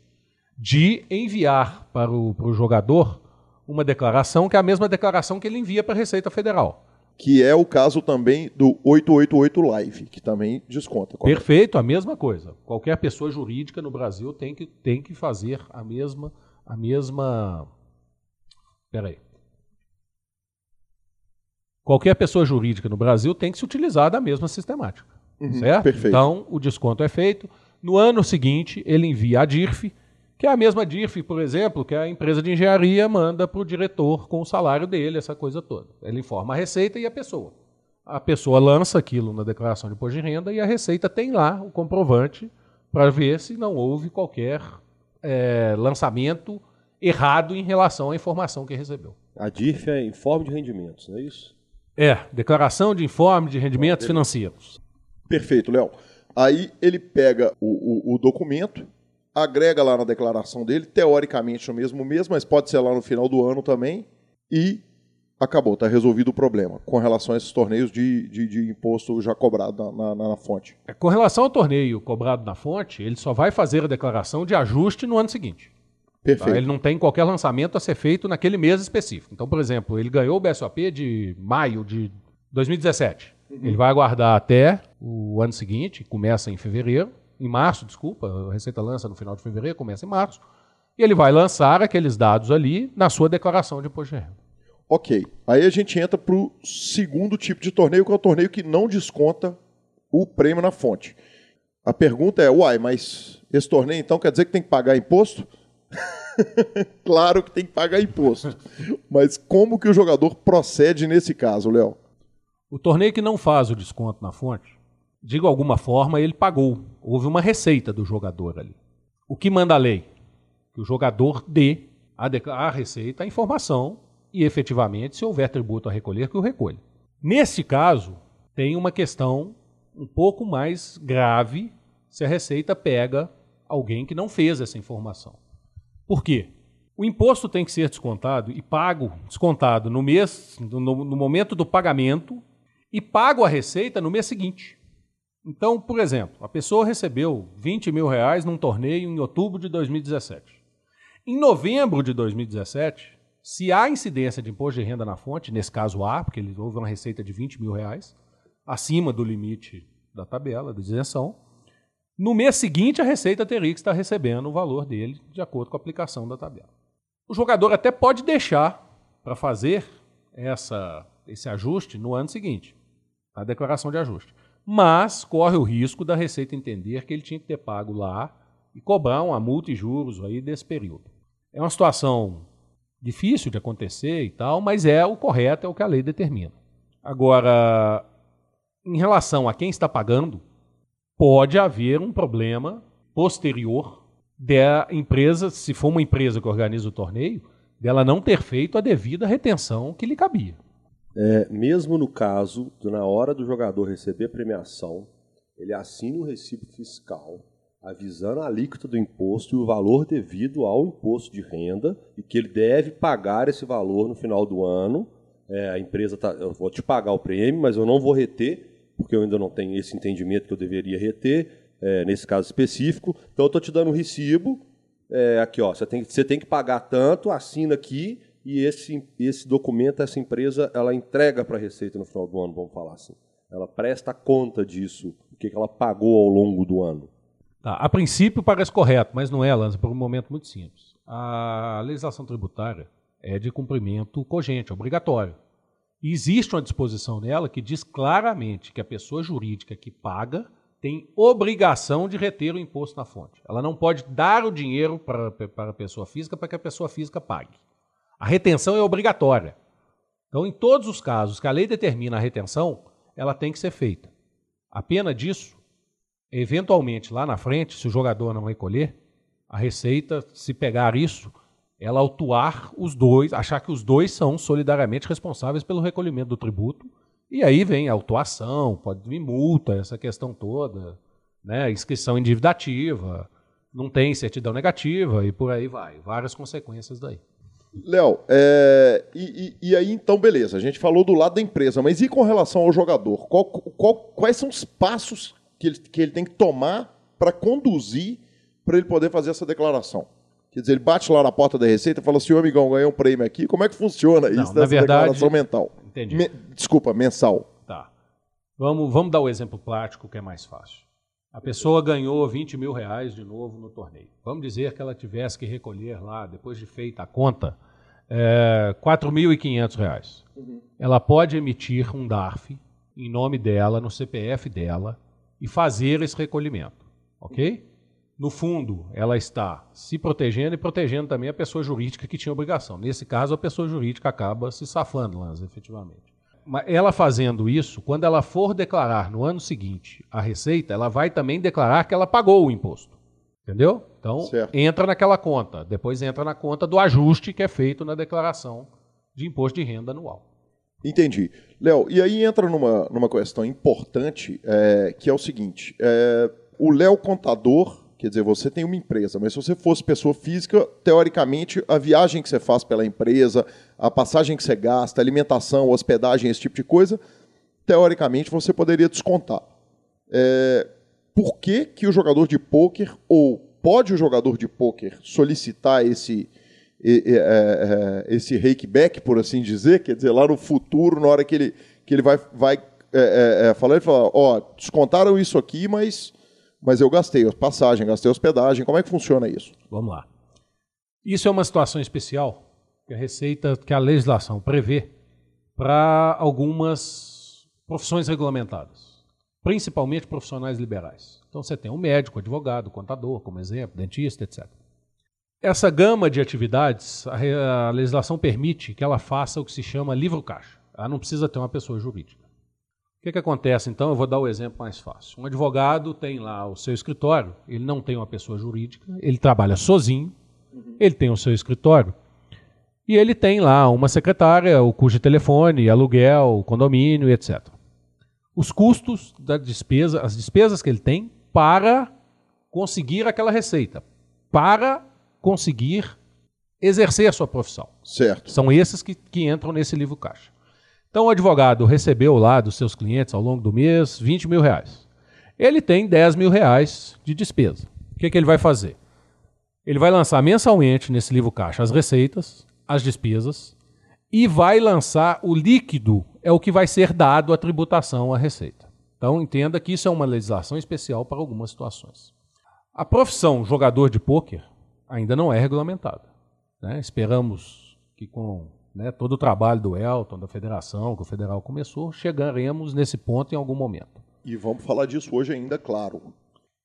de enviar para o, para o jogador uma declaração que é a mesma declaração que ele envia para a Receita Federal. Que é o caso também do 888 Live, que também desconta. Perfeito, a mesma coisa. Qualquer pessoa jurídica no Brasil tem que, tem que fazer a mesma a mesma. Peraí. Qualquer pessoa jurídica no Brasil tem que se utilizar da mesma sistemática. Uhum, certo? Perfeito. Então, o desconto é feito. No ano seguinte, ele envia a DIRF, que é a mesma DIRF, por exemplo, que a empresa de engenharia manda para o diretor com o salário dele, essa coisa toda. Ele informa a receita e a pessoa. A pessoa lança aquilo na declaração de imposto de renda e a receita tem lá o comprovante para ver se não houve qualquer é, lançamento errado em relação à informação que recebeu. A DIRF é informe de rendimentos, não é isso? É, declaração de informe de rendimentos financeiros. Perfeito, Léo. Aí ele pega o, o, o, documento, agrega lá na declaração dele, teoricamente no mesmo mês, mas pode ser lá no final do ano também, e acabou, está resolvido o problema com relação a esses torneios de, de, de imposto já cobrado na, na, na, fonte. É, com relação ao torneio cobrado na fonte, ele só vai fazer a declaração de ajuste no ano seguinte. Perfeito. Tá? Ele não tem qualquer lançamento a ser feito naquele mês específico. Então, por exemplo, ele ganhou o BSOP de maio de 2017. Uhum. Ele vai aguardar até o ano seguinte, começa em fevereiro, em março, desculpa, a Receita lança no final de fevereiro, começa em março, e ele vai lançar aqueles dados ali na sua declaração de imposto de renda. Ok. Aí a gente entra para o segundo tipo de torneio, que é o torneio que não desconta o prêmio na fonte. A pergunta é, uai, mas esse torneio então quer dizer que tem que pagar imposto? claro que tem que pagar imposto. Mas como que o jogador procede nesse caso, Léo? O torneio que não faz o desconto na fonte, de alguma forma ele pagou. Houve uma receita do jogador ali. O que manda a lei? Que o jogador dê a, receita a informação e efetivamente, se houver tributo a recolher, que o recolha. Nesse caso, tem uma questão um pouco mais grave se a Receita pega alguém que não fez essa informação. Por quê? O imposto tem que ser descontado e pago, descontado no mês, no, no momento do pagamento, e pago a receita no mês seguinte. Então, por exemplo, a pessoa recebeu 20 mil reais num torneio em outubro de 2017. Em novembro de 2017, se há incidência de imposto de renda na fonte, nesse caso há, porque houve uma receita de 20 mil reais, acima do limite da tabela de isenção, no mês seguinte a receita teria que estar recebendo o valor dele de acordo com a aplicação da tabela. O jogador até pode deixar para fazer essa, esse ajuste no ano seguinte, a declaração de ajuste. Mas corre o risco da Receita entender que ele tinha que ter pago lá e cobrar uma multa e juros aí desse período. É uma situação difícil de acontecer e tal, mas é o correto, é o que a lei determina. Agora, em relação a quem está pagando, pode haver um problema posterior da empresa, se for uma empresa que organiza o torneio, dela não ter feito a devida retenção que lhe cabia. É, mesmo no caso na hora do jogador receber a premiação, ele assina o um recibo fiscal avisando a alíquota do imposto e o valor devido ao imposto de renda e que ele deve pagar esse valor no final do ano. É, a empresa tá, eu vou te pagar o prêmio, mas eu não vou reter porque eu ainda não tenho esse entendimento que eu deveria reter é, nesse caso específico. Então eu estou te dando um recibo é, aqui, ó, você tem, você tem que pagar tanto, assina aqui e esse, esse documento, essa empresa, ela entrega para a Receita no final do ano, vamos falar assim. Ela presta conta disso, o que ela pagou ao longo do ano. Tá, a princípio parece correto, mas não é, Lanza, por um momento muito simples. A legislação tributária é de cumprimento cogente, obrigatório. Existe uma disposição nela que diz claramente que a pessoa jurídica que paga tem obrigação de reter o imposto na fonte. Ela não pode dar o dinheiro para, para a pessoa física para que a pessoa física pague. A retenção é obrigatória. Então, em todos os casos que a lei determina a retenção, ela tem que ser feita. A pena disso eventualmente lá na frente, se o jogador não recolher, a Receita, se pegar isso, ela autuar os dois, achar que os dois são solidariamente responsáveis pelo recolhimento do tributo, e aí vem a autuação, pode vir multa, essa questão toda, né, inscrição individativa, não tem certidão negativa e por aí vai, várias consequências daí. Léo, é, e, e, e, aí então, beleza, a gente falou do lado da empresa, mas e com relação ao jogador? Qual, qual, quais são os passos que ele, que ele tem que tomar para conduzir para ele poder fazer essa declaração? Quer dizer, ele bate lá na porta da Receita e fala assim, amigão, ganhei um prêmio aqui. Como é que funciona Não, isso na verdade, declaração mental? Entendi. Me, desculpa, mensal. Tá. Vamos, vamos dar o um exemplo prático que é mais fácil. A pessoa ganhou 20 mil reais de novo no torneio. Vamos dizer que ela tivesse que recolher lá, depois de feita a conta, é, 4.500 reais. Uhum. Ela pode emitir um DARF em nome dela, no CPF dela, e fazer esse recolhimento, ok? No fundo, ela está se protegendo e protegendo também a pessoa jurídica que tinha obrigação. Nesse caso, a pessoa jurídica acaba se safando, Lanza, efetivamente. Mas ela fazendo isso, quando ela for declarar no ano seguinte a receita, ela vai também declarar que ela pagou o imposto. Entendeu? Então, certo. entra naquela conta. Depois entra na conta do ajuste que é feito na declaração de imposto de renda anual. Entendi. Léo, e aí entra numa, numa questão importante, é, que é o seguinte: é, o Léo Contador, quer dizer, você tem uma empresa, mas se você fosse pessoa física, teoricamente, a viagem que você faz pela empresa, a passagem que você gasta, alimentação, hospedagem, esse tipo de coisa, teoricamente você poderia descontar. É, por que, que o jogador de pôquer, ou pode o jogador de pôquer solicitar esse é, é, esse rakeback, por assim dizer, quer dizer, lá no futuro, na hora que ele, que ele vai, vai é, é, é falar, ele fala, ó, descontaram isso aqui, mas, mas eu gastei passagem, gastei hospedagem, como é que funciona isso? Vamos lá. Isso é uma situação especial que a Receita, que a legislação prevê para algumas profissões regulamentadas, principalmente profissionais liberais. Então você tem um médico, advogado, contador, como exemplo, dentista, etc. Essa gama de atividades, a, a legislação permite que ela faça o que se chama livro-caixa. Ela não precisa ter uma pessoa jurídica. O que, que acontece então? Eu vou dar o exemplo mais fácil. Um advogado tem lá o seu escritório, ele não tem uma pessoa jurídica, ele trabalha sozinho, uhum. ele tem o seu escritório e ele tem lá uma secretária, o custo de telefone, aluguel, condomínio, etc. Os custos da despesa, as despesas que ele tem para conseguir aquela receita, para conseguir exercer a sua profissão. Certo. São esses que, que entram nesse livro caixa. Então o advogado recebeu lá dos seus clientes ao longo do mês 20 mil reais. Ele tem 10 mil reais de despesa. O que, que ele vai fazer? Ele vai lançar mensalmente nesse livro caixa as receitas, as despesas e vai lançar o líquido, é o que vai ser dado à tributação à receita. Então entenda que isso é uma legislação especial para algumas situações. A profissão jogador de pôquer ainda não é regulamentada. Né? Esperamos que com né, todo o trabalho do Elton, da federação, que o federal começou, chegaremos nesse ponto em algum momento. E vamos falar disso hoje ainda, claro.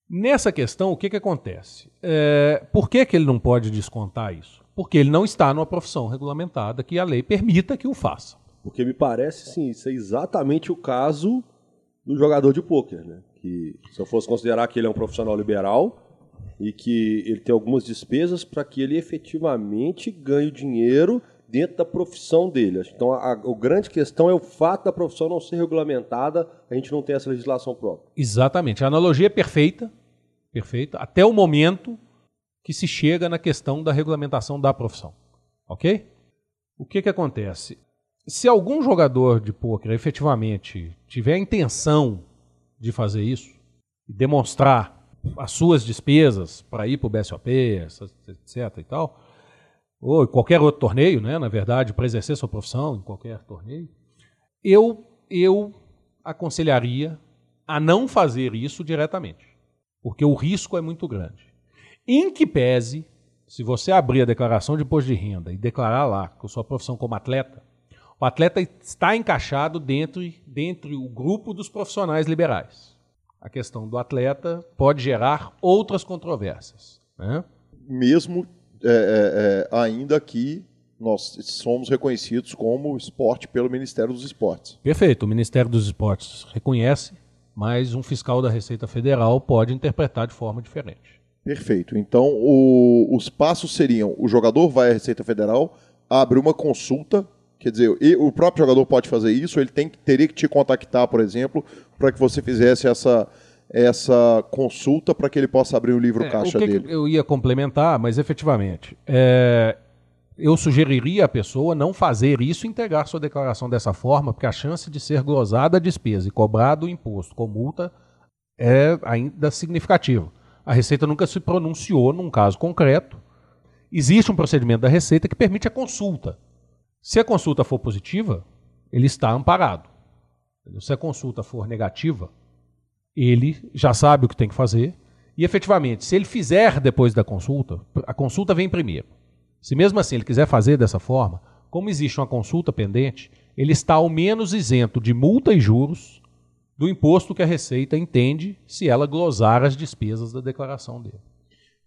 Nessa questão, o que, que acontece? É, por que, que ele não pode descontar isso? Porque ele não está numa profissão regulamentada que a lei permita que o faça. Porque me parece, sim, isso é exatamente o caso do jogador de pôquer, né? Que se eu fosse considerar que ele é um profissional liberal e que ele tem algumas despesas para que ele efetivamente ganhe dinheiro dentro da profissão dele. Então, a, a, a, grande questão é o fato da profissão não ser regulamentada, a gente não tem essa legislação própria. Exatamente. A analogia é perfeita, perfeita, até o momento que se chega na questão da regulamentação da profissão. Ok? O que, que acontece? Se algum jogador de pôquer efetivamente tiver a intenção de fazer isso, demonstrar as suas despesas para ir para o BSOP, etc. e tal, ou qualquer outro torneio, né, na verdade, para exercer sua profissão em qualquer torneio, eu, eu aconselharia a não fazer isso diretamente, porque o risco é muito grande. Em que pese, se você abrir a declaração de imposto de renda e declarar lá com sua profissão como atleta, o atleta está encaixado dentro, dentro o grupo dos profissionais liberais. A questão do atleta pode gerar outras controvérsias. Né? Mesmo é, é, é, ainda que nós somos reconhecidos como esporte pelo Ministério dos Esportes. Perfeito, o Ministério dos Esportes reconhece, mas um fiscal da Receita Federal pode interpretar de forma diferente. Perfeito. Então, o, os passos seriam: o jogador vai à Receita Federal, abre uma consulta, quer dizer, o próprio jogador pode fazer isso, ele tem, teria que te contactar, por exemplo, para que você fizesse essa essa consulta para que ele possa abrir o livro é, caixa o que dele. Que eu ia complementar, mas efetivamente, é, eu sugeriria à pessoa não fazer isso e integrar sua declaração dessa forma, porque a chance de ser glosada a despesa e cobrado o imposto com multa é ainda significativa. A Receita nunca se pronunciou num caso concreto. Existe um procedimento da Receita que permite a consulta. Se a consulta for positiva, ele está amparado. Se a consulta for negativa, ele já sabe o que tem que fazer. E efetivamente, se ele fizer depois da consulta, a consulta vem primeiro. Se mesmo assim ele quiser fazer dessa forma, como existe uma consulta pendente, ele está ao menos isento de multa e juros do imposto que a Receita entende se ela glosar as despesas da declaração dele.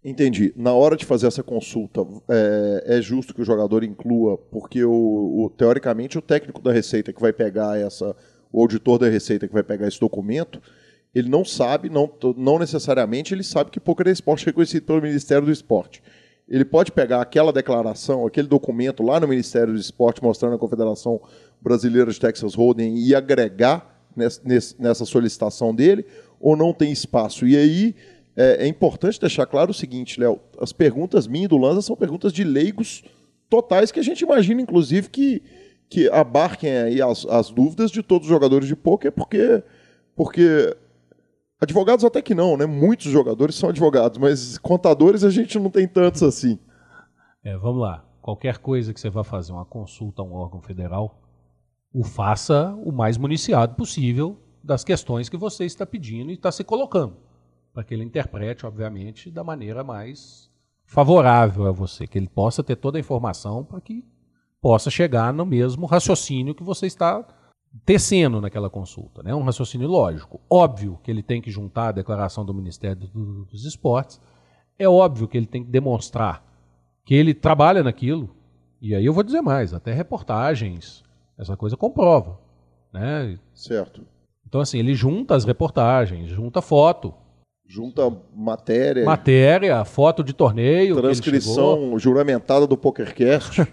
Entendi. Na hora de fazer essa consulta, é, é justo que o jogador inclua, porque o, o, teoricamente o técnico da Receita que vai pegar essa, o auditor da Receita que vai pegar esse documento, ele não sabe, não, não necessariamente ele sabe que poker é esporte reconhecido pelo Ministério do Esporte. Ele pode pegar aquela declaração, aquele documento lá no Ministério do Esporte mostrando a Confederação Brasileira de Texas Hold'em e agregar nessa solicitação dele, ou não tem espaço? E aí é, é importante deixar claro o seguinte, Léo: as perguntas minhas e do Lanza são perguntas de leigos totais que a gente imagina, inclusive, que, que abarquem as, as dúvidas de todos os jogadores de poker, porque, porque Advogados até que não, né? Muitos jogadores são advogados, mas contadores a gente não tem tantos assim. É, vamos lá. Qualquer coisa que você vá fazer uma consulta a um órgão federal, o faça o mais municiado possível das questões que você está pedindo e está se colocando, para que ele interprete, obviamente, da maneira mais favorável a você, que ele possa ter toda a informação para que possa chegar no mesmo raciocínio que você está tecendo naquela consulta, né? um raciocínio lógico. Óbvio que ele tem que juntar a declaração do Ministério dos Esportes, é óbvio que ele tem que demonstrar que ele trabalha naquilo, e aí eu vou dizer mais, até reportagens, essa coisa comprova. Né? Certo. Então, assim, ele junta as reportagens, junta foto. Junta matéria. Matéria, foto de torneio. Transcrição juramentada do PokerCast.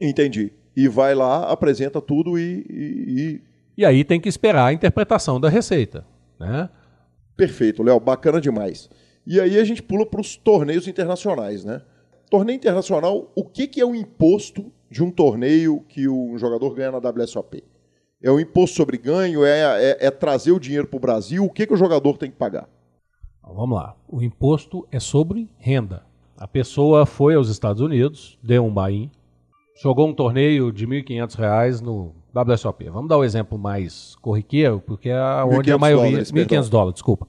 Entendi. E vai lá, apresenta tudo e, e, e... aí tem que esperar a interpretação da receita. Né? Perfeito, Léo, bacana demais. E aí a gente pula para os torneios internacionais, né? Torneio internacional, o que, que é o imposto de um torneio que um jogador ganha na WSOP? É o imposto sobre ganho? É, é, é trazer o dinheiro para o Brasil? O que, que o jogador tem que pagar? Vamos lá. O imposto é sobre renda. A pessoa foi aos Estados Unidos, deu um buy jogou um torneio de R$ 1.500 no WSOP. Vamos dar o um exemplo mais corriqueiro, porque é onde a maioria... R$ 1.500 dólares, desculpa.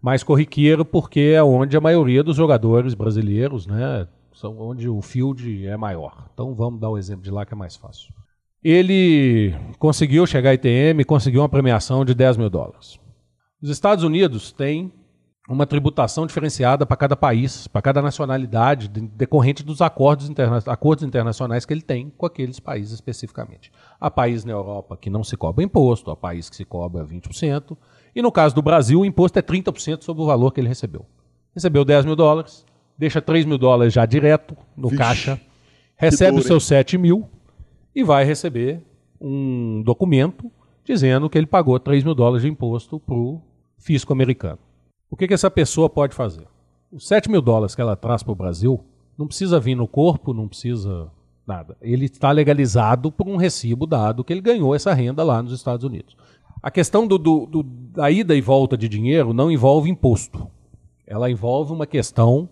Mais corriqueiro porque é onde a maioria dos jogadores brasileiros, né, são onde o field é maior. Então vamos dar o um exemplo de lá que é mais fácil. Ele conseguiu chegar à ITM, conseguiu uma premiação de 10 mil dólares. Os Estados Unidos têm uma tributação diferenciada para cada país, para cada nacionalidade, decorrente dos acordos, interna acordos internacionais que ele tem com aqueles países especificamente. Há países na Europa que não se cobra imposto, há países que se cobra 20%, e no caso do Brasil, o imposto é 30% sobre o valor que ele recebeu. Recebeu 10 mil dólares, deixa 3 mil dólares já direto no Vixe, caixa, recebe os seus 7 mil e vai receber um documento dizendo que ele pagou 3 mil dólares de imposto para o fisco americano. O que, que essa pessoa pode fazer? Os 7 mil dólares que ela traz para o Brasil não precisa vir no corpo, não precisa nada. Ele está legalizado por um recibo dado que ele ganhou essa renda lá nos Estados Unidos. A questão do, do, do, da ida e volta de dinheiro não envolve imposto. Ela envolve uma questão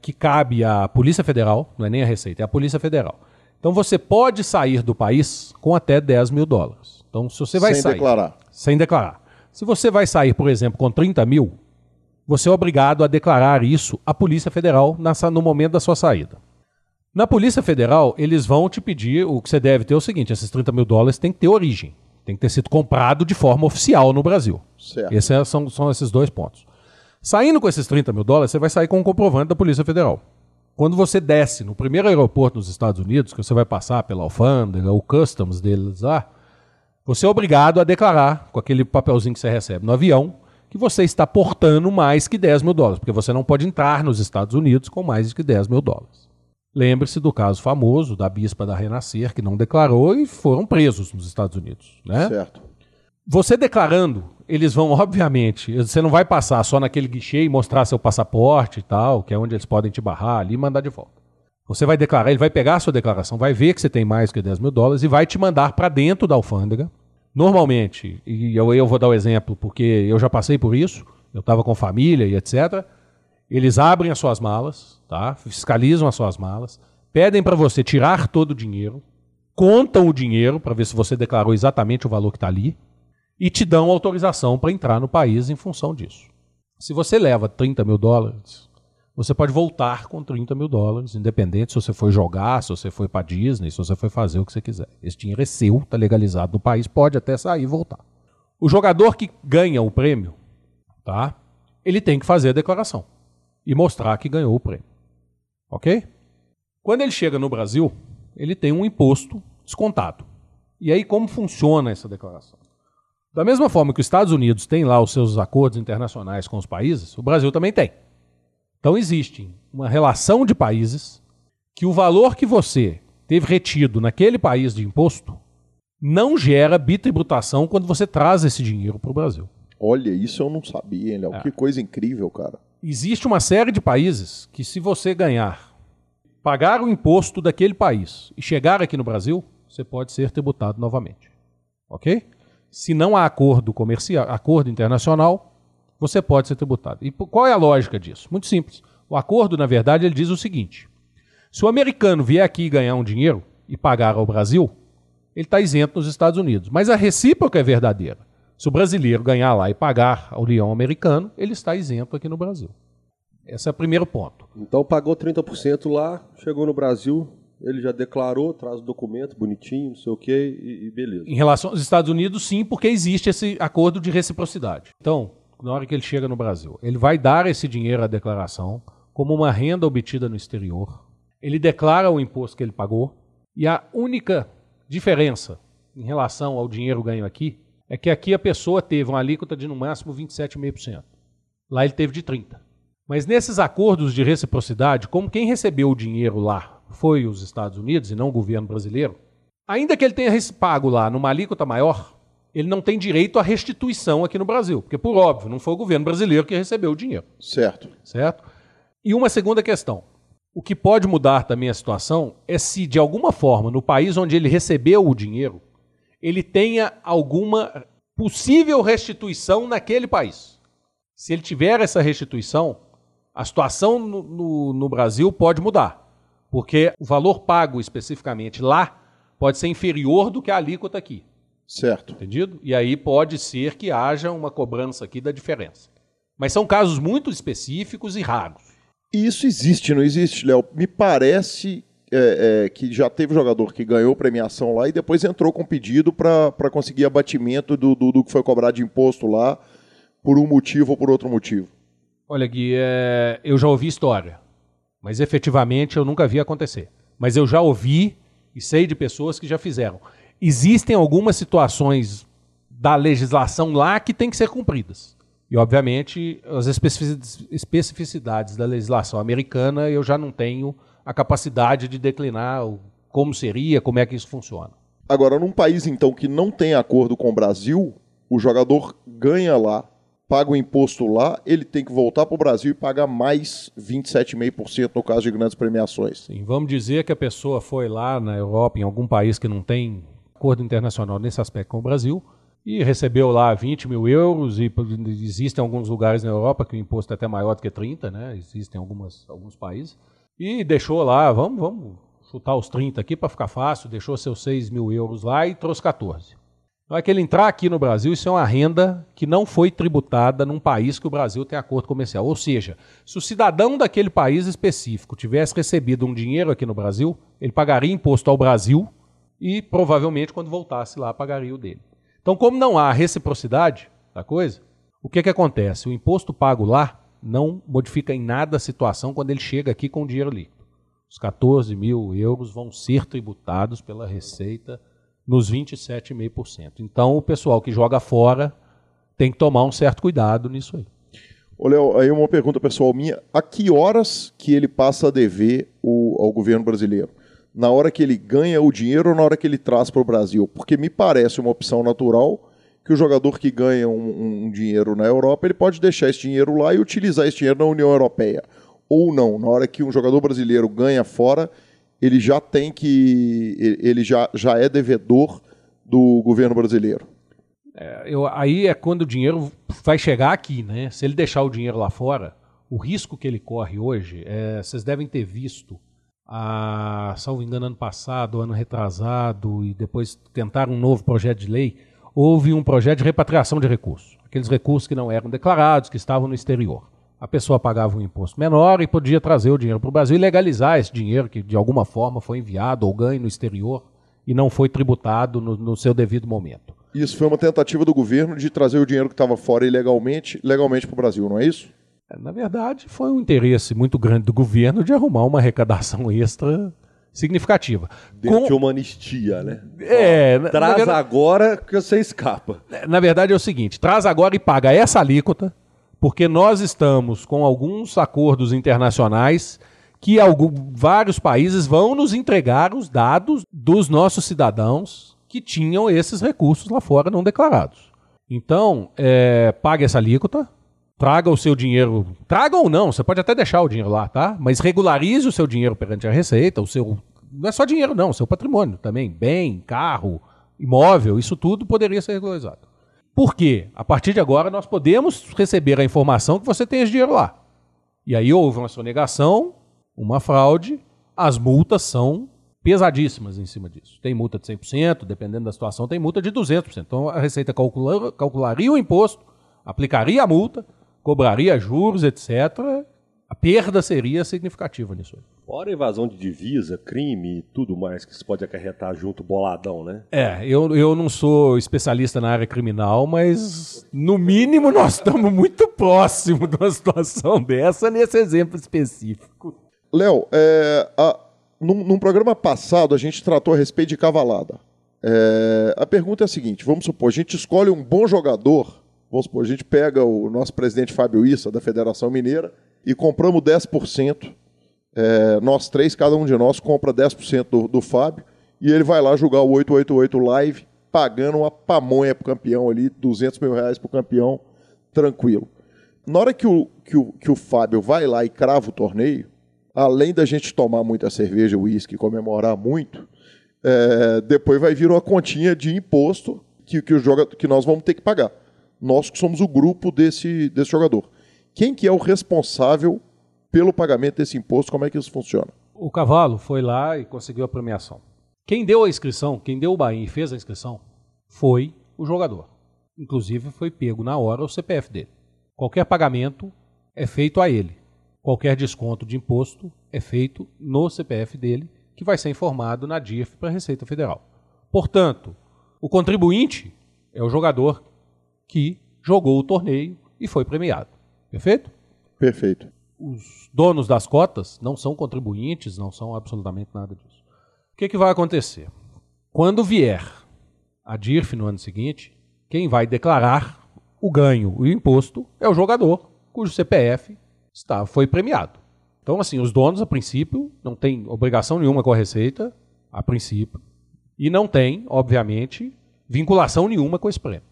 que cabe à Polícia Federal, não é nem a Receita, é a Polícia Federal. Então você pode sair do país com até 10 mil dólares. Então se você vai sem sair... Sem declarar. Sem declarar. Se você vai sair, por exemplo, com 30 mil, você é obrigado a declarar isso à Polícia Federal no momento da sua saída. Na Polícia Federal, eles vão te pedir, o que você deve ter é o seguinte, esses 30 mil dólares tem que ter origem, tem que ter sido comprado de forma oficial no Brasil. Certo. Esses é, são, são esses dois pontos. Saindo com esses 30 mil dólares, você vai sair com um comprovante da Polícia Federal. Quando você desce no primeiro aeroporto nos Estados Unidos, que você vai passar pela alfândega, o customs deles lá, você é obrigado a declarar com aquele papelzinho que você recebe no avião que você está portando mais que 10 mil dólares, porque você não pode entrar nos Estados Unidos com mais que 10 mil dólares. Lembre-se do caso famoso da bispa da Renascer, que não declarou e foram presos nos Estados Unidos. Né? Certo. Você declarando, eles vão, obviamente, você não vai passar só naquele guichê e mostrar seu passaporte e tal, que é onde eles podem te barrar ali e mandar de volta. Você vai declarar, ele vai pegar a sua declaração, vai ver que você tem mais que 10 mil dólares e vai te mandar para dentro da alfândega Normalmente, e eu, eu vou dar o um exemplo porque eu já passei por isso, eu estava com família e etc. Eles abrem as suas malas, tá? fiscalizam as suas malas, pedem para você tirar todo o dinheiro, contam o dinheiro para ver se você declarou exatamente o valor que está ali e te dão autorização para entrar no país em função disso. Se você leva 30 mil dólares, você pode voltar com 30 mil dólares, independente se você foi jogar, se você foi para Disney, se você foi fazer o que você quiser. Esse dinheiro é seu, está legalizado no país, pode até sair e voltar. O jogador que ganha o prêmio, tá? Ele tem que fazer a declaração e mostrar que ganhou o prêmio. Ok? Quando ele chega no Brasil, ele tem um imposto descontado. E aí, como funciona essa declaração? Da mesma forma que os Estados Unidos têm lá os seus acordos internacionais com os países, o Brasil também tem. Então existe uma relação de países que o valor que você teve retido naquele país de imposto não gera bitributação quando você traz esse dinheiro para o Brasil. Olha, isso eu não sabia, hein, Léo? É. Que coisa incrível, cara. Existe uma série de países que, se você ganhar, pagar o imposto daquele país e chegar aqui no Brasil, você pode ser tributado novamente. Ok? Se não há acordo comercial, acordo internacional, você pode ser tributado. E qual é a lógica disso? Muito simples. O acordo, na verdade, ele diz o seguinte: se o americano vier aqui ganhar um dinheiro e pagar ao Brasil, ele está isento nos Estados Unidos. Mas a recíproca é verdadeira. Se o brasileiro ganhar lá e pagar ao leão americano, ele está isento aqui no Brasil. Esse é o primeiro ponto. Então pagou 30% lá, chegou no Brasil, ele já declarou, traz o documento bonitinho, não sei o quê, e, e beleza. Em relação aos Estados Unidos, sim, porque existe esse acordo de reciprocidade. Então, na hora que ele chega no Brasil. Ele vai dar esse dinheiro à declaração como uma renda obtida no exterior. Ele declara o imposto que ele pagou. E a única diferença em relação ao dinheiro ganho aqui é que aqui a pessoa teve uma alíquota de no máximo 27,5%. Lá ele teve de 30%. Mas nesses acordos de reciprocidade, como quem recebeu o dinheiro lá foi os Estados Unidos e não o governo brasileiro, ainda que ele tenha pago lá numa alíquota maior, ele não tem direito à restituição aqui no Brasil, porque, por óbvio, não foi o governo brasileiro que recebeu o dinheiro. Certo. Certo? E uma segunda questão. O que pode mudar também a situação é se, de alguma forma, no país onde ele recebeu o dinheiro, ele tenha alguma possível restituição naquele país. Se ele tiver essa restituição, a situação no, no, no Brasil pode mudar, porque o valor pago especificamente lá pode ser inferior do que a alíquota aqui. Certo. Entendido? E aí pode ser que haja uma cobrança aqui da diferença. Mas são casos muito específicos e raros. E isso existe, não existe, Léo? Me parece é, é, que já teve jogador que ganhou premiação lá e depois entrou com pedido para conseguir abatimento do, do, do, que foi cobrado de imposto lá por um motivo ou por outro motivo. Olha, Gui, é, eu já ouvi história, mas efetivamente eu nunca vi acontecer. Mas eu já ouvi e sei de pessoas que já fizeram. Existem algumas situações da legislação lá que têm que ser cumpridas. E, obviamente, as especificidades da legislação americana eu já não tenho a capacidade de declinar como seria, como é que isso funciona. Agora, num país, então, que não tem acordo com o Brasil, o jogador ganha lá, paga o imposto lá, ele tem que voltar para o Brasil e pagar mais 27,5% no caso de grandes premiações. Sim, vamos dizer que a pessoa foi lá na Europa, em algum país que não tem acordo internacional nesse aspecto com o Brasil, e recebeu lá 20 mil euros, e existem alguns lugares na Europa que o imposto é até maior do que 30, né? Existem algumas, alguns países. E deixou lá, vamos, vamos chutar os 30 aqui para ficar fácil, deixou seus 6 mil euros lá e trouxe 14. Na hora que ele entrar aqui no Brasil, isso é uma renda que não foi tributada num país que o Brasil tem acordo comercial. Ou seja, se o cidadão daquele país específico tivesse recebido um dinheiro aqui no Brasil, ele pagaria imposto ao Brasil e provavelmente quando voltasse lá pagaria o dele. Então, como não há reciprocidade da coisa, o que, que acontece? O imposto pago lá não modifica em nada a situação quando ele chega aqui com o dinheiro líquido. Os 14 mil euros vão ser tributados pela Receita nos 27,5%. Então, o pessoal que joga fora tem que tomar um certo cuidado nisso aí. Ô, Léo, aí uma pergunta pessoal minha. A que horas que ele passa a dever o, ao governo brasileiro? Na hora que ele ganha o dinheiro ou na hora que ele traz para o Brasil? Porque me parece uma opção natural que o jogador que ganha um, um, dinheiro na Europa, ele pode deixar esse dinheiro lá e utilizar esse dinheiro na União Europeia. Ou não, na hora que um jogador brasileiro ganha fora, ele já tem que. ele já, já é devedor do governo brasileiro. É, eu, aí é quando o dinheiro vai chegar aqui, né? Se ele deixar o dinheiro lá fora, o risco que ele corre hoje, é, vocês devem ter visto, a, salvo engano, ano passado, ano retrasado, e depois tentaram um novo projeto de lei houve um projeto de repatriação de recursos. Aqueles recursos que não eram declarados, que estavam no exterior. A pessoa pagava um imposto menor e podia trazer o dinheiro para o Brasil e legalizar esse dinheiro que de alguma forma foi enviado ou ganho no exterior e não foi tributado no, no seu devido momento. Isso foi uma tentativa do governo de trazer o dinheiro que estava fora ilegalmente, legalmente para o Brasil, não é isso? Na verdade, foi um interesse muito grande do governo de arrumar uma arrecadação extra significativa. Dentro Com... de uma anistia, né? É, Ó, traz verdade... agora que você escapa. É, na verdade é o seguinte, traz agora e paga essa alíquota, porque nós estamos com alguns acordos internacionais que algum, vários países vão nos entregar os dados dos nossos cidadãos que tinham esses recursos lá fora não declarados. Então, é, pague essa alíquota, traga o seu dinheiro, traga ou não, você pode até deixar o dinheiro lá, tá? Mas regularize o seu dinheiro perante a Receita, o seu não é só dinheiro, não, seu patrimônio também, bem, carro, imóvel, isso tudo poderia ser regularizado. Por quê? A partir de agora nós podemos receber a informação que você tem esse dinheiro lá. E aí houve uma sonegação, uma fraude, as multas são pesadíssimas em cima disso. Tem multa de 100%, dependendo da situação, tem multa de 200%. Então a Receita calcula, calcularia o imposto, aplicaria a multa, cobraria juros, etc. A perda seria significativa nisso. Fora invasão de divisa, crime e tudo mais que se pode acarretar junto, boladão, né? É, eu, eu não sou especialista na área criminal, mas no mínimo nós estamos muito próximo de uma situação dessa nesse exemplo específico. Léo, é, num, num, programa passado a gente tratou a respeito de cavalada. É, a pergunta é a seguinte: vamos supor, a gente escolhe um bom jogador, vamos supor, a gente pega o nosso presidente Fábio Issa, da Federação Mineira, e compramos 10% é, nós três, cada um de nós compra 10% do, do Fábio e ele vai lá jogar o 888 Live, pagando uma pamonha pro campeão ali, 200 mil reais pro campeão, tranquilo. Na hora que o, que o, que o Fábio vai lá e crava o torneio, além da gente tomar muita cerveja, uísque, comemorar muito, é, depois vai vir uma continha de imposto que, que, o joga, que nós vamos ter que pagar. Nós que somos o grupo desse, desse jogador. Quem que é o responsável pelo pagamento desse imposto? Como é que isso funciona? O cavalo foi lá e conseguiu a premiação. Quem deu a inscrição, quem deu o Bahia e fez a inscrição, foi o jogador. Inclusive foi pego na hora o CPF dele. Qualquer pagamento é feito a ele. Qualquer desconto de imposto é feito no CPF dele, que vai ser informado na DIF para a Receita Federal. Portanto, o contribuinte é o jogador que jogou o torneio e foi premiado. Perfeito? Perfeito. Os donos das cotas não são contribuintes, não são absolutamente nada disso. O que, que vai acontecer? Quando vier a DIRF no ano seguinte, quem vai declarar o ganho e o imposto é o jogador, cujo CPF está, foi premiado. Então, assim, os donos, a princípio, não têm obrigação nenhuma com a Receita, a princípio, e não tem, obviamente, vinculação nenhuma com esse prêmio.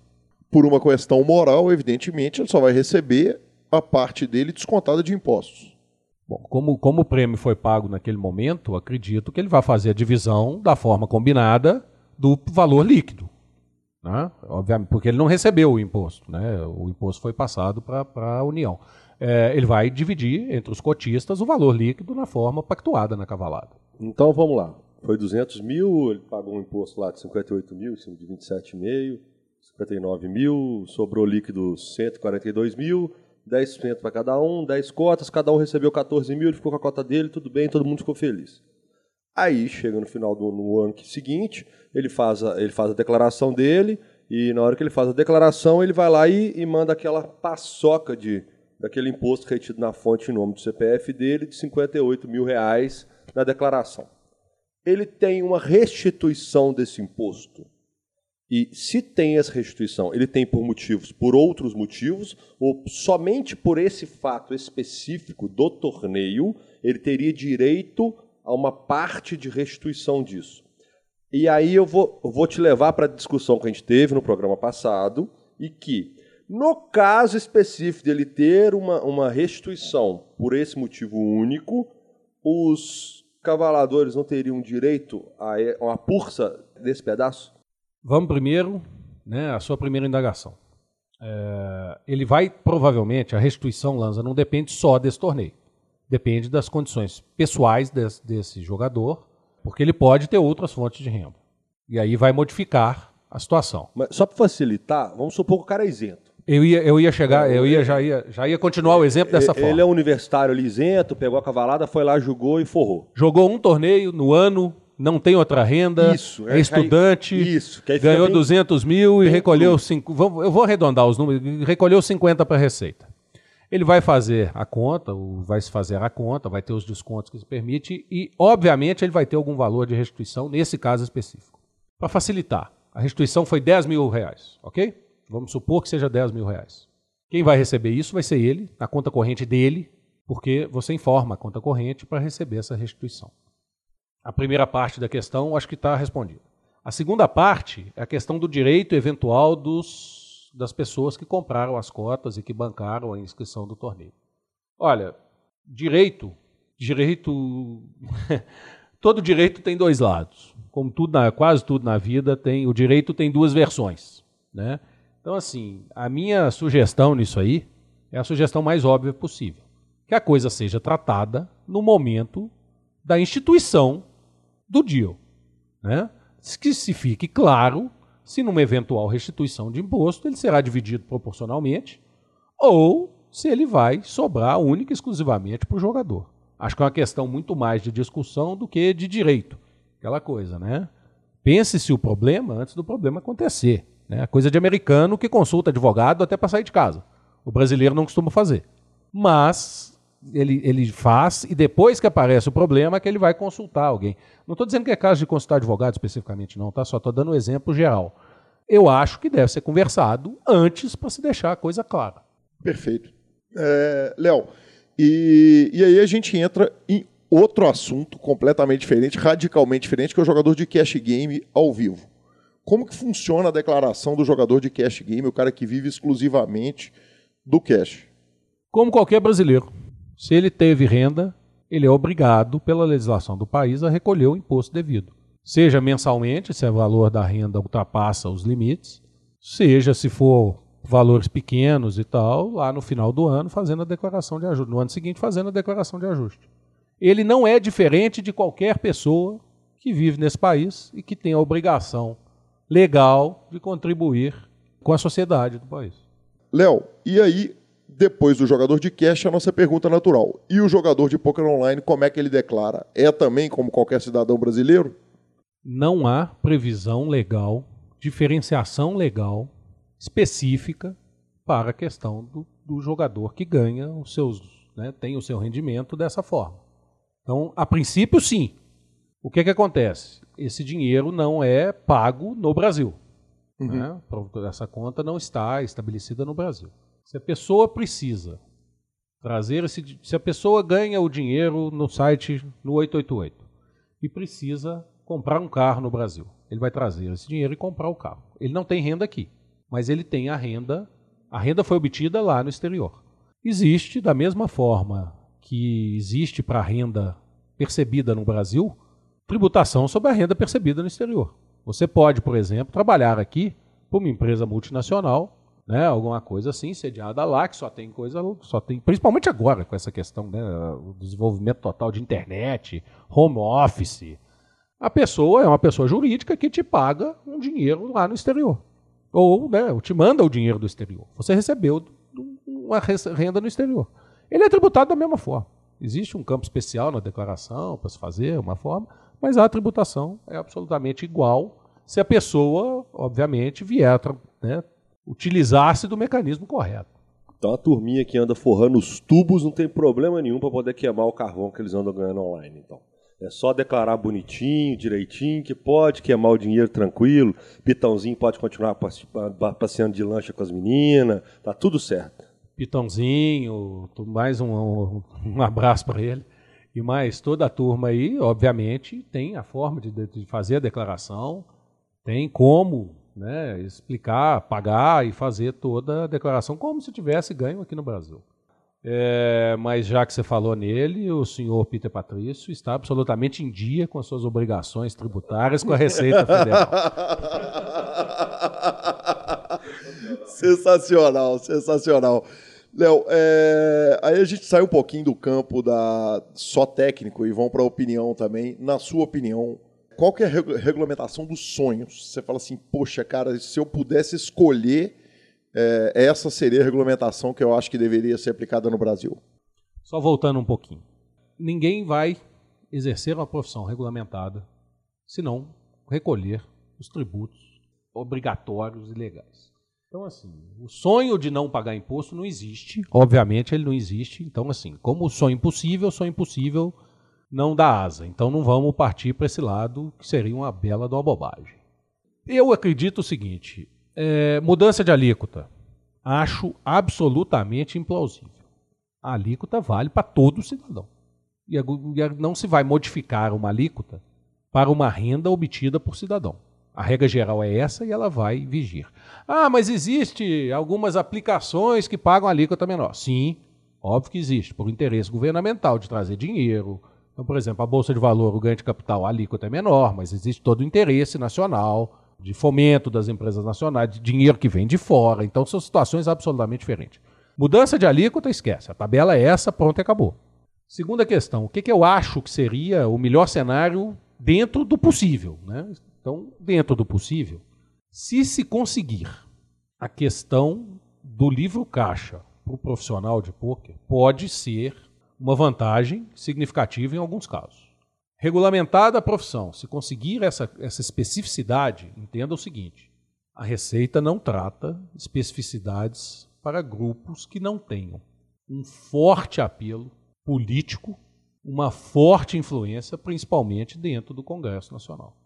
Por uma questão moral, evidentemente, ele só vai receber a parte dele descontada de impostos. Bom, como, como o prêmio foi pago naquele momento, acredito que ele vai fazer a divisão da forma combinada do valor líquido. Né? Obviamente, porque ele não recebeu o imposto. Né? O imposto foi passado para a União. É, ele vai dividir entre os cotistas o valor líquido na forma pactuada na cavalada. Então vamos lá. Foi 200 mil, ele pagou um imposto lá de 58 mil, em cima de 27,5, 59 mil, sobrou líquido 142 mil, 10% para cada um, 10 cotas, cada um recebeu 14 mil, ele ficou com a cota dele, tudo bem, todo mundo ficou feliz. Aí chega no final do no ano seguinte, ele faz, a, ele faz a declaração dele, e na hora que ele faz a declaração, ele vai lá e, e manda aquela paçoca de, daquele imposto retido na fonte em nome do CPF dele de 58 mil reais na declaração ele tem uma restituição desse imposto. E se tem essa restituição, ele tem por motivos, por outros motivos, ou somente por esse fato específico do torneio, ele teria direito a uma parte de restituição disso. E aí eu vou, eu vou te levar para a discussão que a gente teve no programa passado, e que, no caso específico dele ter uma, uma restituição por esse motivo único, os cavaladores não teriam direito a uma pursa desse pedaço? Vamos primeiro, né, a sua primeira indagação. É, ele vai, provavelmente, a restituição, Lanza, não depende só desse torneio. Depende das condições pessoais desse, desse jogador, porque ele pode ter outras fontes de renda. E aí vai modificar a situação. Mas só para facilitar, vamos supor que o cara é isento. Eu ia, eu ia chegar, eu ia, já, ia, já ia continuar o exemplo dessa ele forma. Ele é universitário lisento, pegou a cavalada, foi lá, jogou e forrou. Jogou um torneio no ano, não tem outra renda, isso, é, é estudante, isso, ganhou bem... 200 mil e recolheu, cinco, eu vou arredondar os números, recolheu 50 para a Receita. Ele vai fazer a conta, vai se fazer a conta, vai ter os descontos que se permite e, obviamente, ele vai ter algum valor de restituição nesse caso específico. Para facilitar, a restituição foi 10 mil reais, ok? Vamos supor que seja 10 mil reais. Quem vai receber isso vai ser ele, na conta corrente dele, porque você informa a conta corrente para receber essa restituição. A primeira parte da questão acho que está respondida. A segunda parte é a questão do direito eventual dos, das pessoas que compraram as cotas e que bancaram a inscrição do torneio. Olha, direito, direito, todo direito tem dois lados. Como tudo na, quase tudo na vida tem, o direito tem duas versões, né? Então, assim, a minha sugestão nisso aí é a sugestão mais óbvia possível. Que a coisa seja tratada no momento da instituição do deal. Né? Que se fique claro se numa eventual restituição de imposto ele será dividido proporcionalmente ou se ele vai sobrar única e exclusivamente para o jogador. Acho que é uma questão muito mais de discussão do que de direito. Aquela coisa, né? Pense-se o problema antes do problema acontecer. Né? Coisa de americano que consulta advogado até para sair de casa. O brasileiro não costuma fazer. Mas ele, ele faz e depois que aparece o problema é que ele vai consultar alguém. Não estou dizendo que é caso de consultar advogado especificamente, não, tá? Só estou dando um exemplo geral. Eu acho que deve ser conversado antes para se deixar a coisa clara. Perfeito. É, Léo, e, e aí a gente entra em outro assunto completamente diferente, radicalmente diferente, que é o jogador de cash game ao vivo. Como que funciona a declaração do jogador de cash game, o cara que vive exclusivamente do cash? Como qualquer brasileiro. Se ele teve renda, ele é obrigado, pela legislação do país, a recolher o imposto devido. seja mensalmente, se o valor da renda ultrapassa os limites, seja se for valores pequenos e tal, lá no final do ano fazendo a declaração de ajuste, no ano seguinte fazendo a declaração de ajuste. Ele não é diferente de qualquer pessoa que vive nesse país e que tem a obrigação legal de contribuir com a sociedade do país. Léo, e aí, depois do jogador de cash, a nossa pergunta natural. E o jogador de poker online, como é que ele declara? É também como qualquer cidadão brasileiro? Não há previsão legal, diferenciação legal específica para a questão do, do jogador que ganha os seus, né, tem o seu rendimento dessa forma. Então, a princípio, sim. O que, que acontece? Esse dinheiro não é pago no Brasil. Uhum. Né? Essa conta não está estabelecida no Brasil. Se a pessoa precisa trazer esse. Se a pessoa ganha o dinheiro no site no 888 e precisa comprar um carro no Brasil, ele vai trazer esse dinheiro e comprar o carro. Ele não tem renda aqui mas ele tem a renda, a renda foi obtida lá no exterior. Existe, da mesma forma que existe para a renda percebida no Brasil, tributação sobre a renda percebida no exterior. Você pode, por exemplo, trabalhar aqui para uma empresa multinacional, né, alguma coisa assim, sediada lá, que só tem coisa, só tem, principalmente agora com essa questão, né, o desenvolvimento total de internet, home office. A pessoa é uma pessoa jurídica que te paga um dinheiro lá no exterior. Ou né, te manda o dinheiro do exterior. Você recebeu uma renda no exterior. Ele é tributado da mesma forma. Existe um campo especial na declaração para se fazer uma forma, mas a tributação é absolutamente igual se a pessoa, obviamente, vier né, utilizar-se do mecanismo correto. Então a turminha que anda forrando os tubos não tem problema nenhum para poder queimar o carvão que eles andam ganhando online. Então. É só declarar bonitinho, direitinho, que pode queimar o dinheiro tranquilo. Pitãozinho pode continuar passeando de lancha com as meninas. Tá tudo certo. Pitãozinho, mais um, um, um abraço para ele. E mais toda a turma aí, obviamente, tem a forma de, de fazer a declaração, tem como né, explicar, pagar e fazer toda a declaração como se tivesse ganho aqui no Brasil. É, mas já que você falou nele, o senhor Peter Patrício está absolutamente em dia com as suas obrigações tributárias com a Receita Federal. sensacional, sensacional. Léo, é, aí a gente sai um pouquinho do campo da só técnico e vão para a opinião também. Na sua opinião, qual que é a regulamentação dos sonhos? Você fala assim, poxa, cara, se eu pudesse escolher é, essa seria a regulamentação que eu acho que deveria ser aplicada no Brasil. Só voltando um pouquinho. Ninguém vai exercer uma profissão regulamentada se não recolher os tributos obrigatórios e legais. Então, assim, o sonho de não pagar imposto não existe. Obviamente, ele não existe. Então, assim, como o sonho impossível, o sonho impossível não dá asa. Então, não vamos partir para esse lado, que seria uma bela de uma bobagem. Eu acredito o seguinte: é, mudança de alíquota. Acho absolutamente implausível. A alíquota vale para todo cidadão. E não se vai modificar uma alíquota para uma renda obtida por cidadão. A regra geral é essa e ela vai vigir. Ah, mas existe algumas aplicações que pagam alíquota menor. Sim, óbvio que existe, por interesse governamental de trazer dinheiro. Então, por exemplo, a Bolsa de Valor, o ganho de capital, a alíquota é menor, mas existe todo o interesse nacional de fomento das empresas nacionais, de dinheiro que vem de fora. Então são situações absolutamente diferentes. Mudança de alíquota, esquece. A tabela é essa, pronto acabou. Segunda questão, o que, que eu acho que seria o melhor cenário dentro do possível? Né? Então, dentro do possível, se se conseguir a questão do livro caixa para o profissional de poker, pode ser uma vantagem significativa em alguns casos. Regulamentada a profissão, se conseguir essa, essa especificidade, entenda o seguinte: a Receita não trata especificidades para grupos que não tenham um forte apelo político, uma forte influência, principalmente dentro do Congresso Nacional.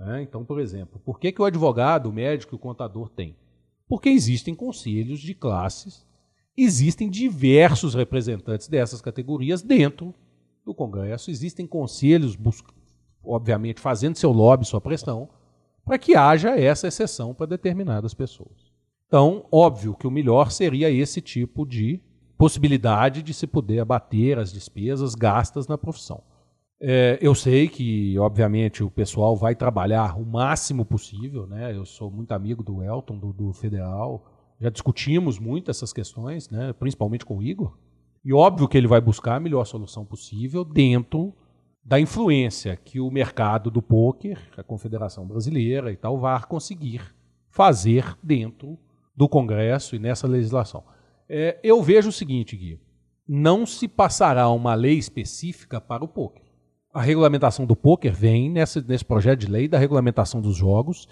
É, então, por exemplo, por que, que o advogado, o médico e o contador têm? Porque existem conselhos de classes, existem diversos representantes dessas categorias dentro do Congresso, existem conselhos, obviamente, fazendo seu lobby, sua pressão, para que haja essa exceção para determinadas pessoas. Então, óbvio que o melhor seria esse tipo de possibilidade de se poder abater as despesas gastas na profissão. É, eu sei que, obviamente, o pessoal vai trabalhar o máximo possível, né? Eu sou muito amigo do Elton, do, do Federal. Já discutimos muito essas questões, né? principalmente com o Igor. E óbvio que ele vai buscar a melhor solução possível dentro da influência que o mercado do poker, a Confederação Brasileira e tal, vai conseguir fazer dentro do Congresso e nessa legislação. É, eu vejo o seguinte, Gui, não se passará uma lei específica para o poker. A regulamentação do poker vem nesse, nesse projeto de lei da regulamentação dos jogos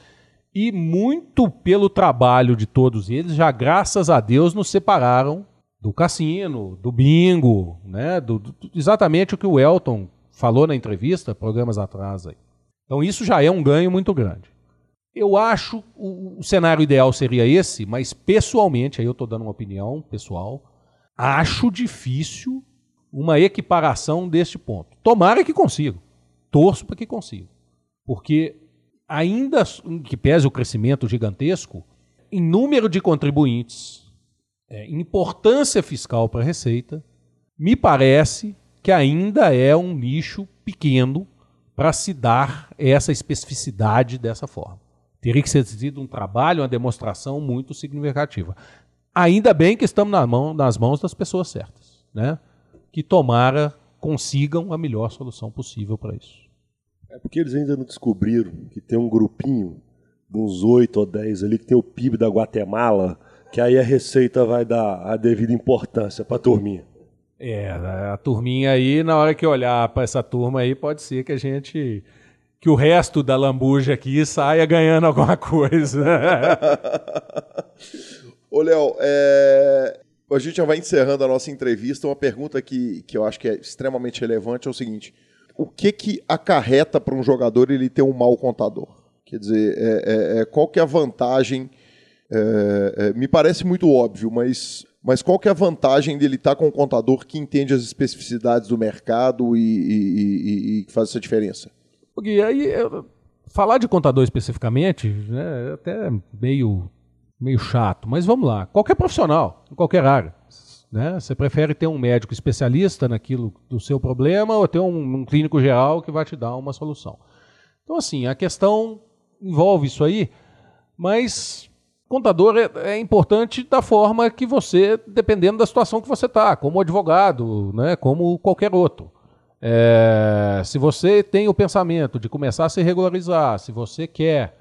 e muito pelo trabalho de todos eles, já graças a Deus nos separaram do cassino, do bingo, né? Do, do, exatamente o que o Elton falou na entrevista, programas atrás aí. Então isso já é um ganho muito grande. Eu acho o, o cenário ideal seria esse, mas pessoalmente, aí eu estou dando uma opinião pessoal, acho difícil uma equiparação deste ponto. Tomara que consiga. Torço para que consiga. Porque ainda que pese o crescimento gigantesco, em número de contribuintes, é, importância fiscal para a Receita, me parece que ainda é um nicho pequeno para se dar essa especificidade dessa forma. Teria que ser sido um trabalho, uma demonstração muito significativa. Ainda bem que estamos na mão, nas mãos das pessoas certas, né? que tomara consigam a melhor solução possível para isso. É porque eles ainda não descobriram que tem um grupinho de uns 8 ou 10 ali que tem o PIB da Guatemala, que aí a Receita vai dar a devida importância para a turminha. É, a turminha aí, na hora que olhar para essa turma aí, pode ser que a gente. que o resto da lambuja aqui saia ganhando alguma coisa. Ô, Léo, é... a gente já vai encerrando a nossa entrevista. Uma pergunta que, que eu acho que é extremamente relevante é o seguinte: o que que acarreta para um jogador ele ter um mau contador? Quer dizer, é, é, é qual que é a vantagem? É, é, me parece muito óbvio, mas mas qual que é a vantagem dele estar com um contador que entende as especificidades do mercado e, e, e, e faz essa diferença? Porque aí, falar de contador especificamente né, é até meio, meio chato, mas vamos lá. Qualquer profissional, em qualquer área. Né? Você prefere ter um médico especialista naquilo do seu problema ou ter um, um clínico geral que vai te dar uma solução? Então, assim, a questão envolve isso aí, mas contador é, é, importante da forma que você, dependendo da situação que você está, como advogado, né, como qualquer outro. É, se você tem o pensamento de começar a se regularizar, se você quer,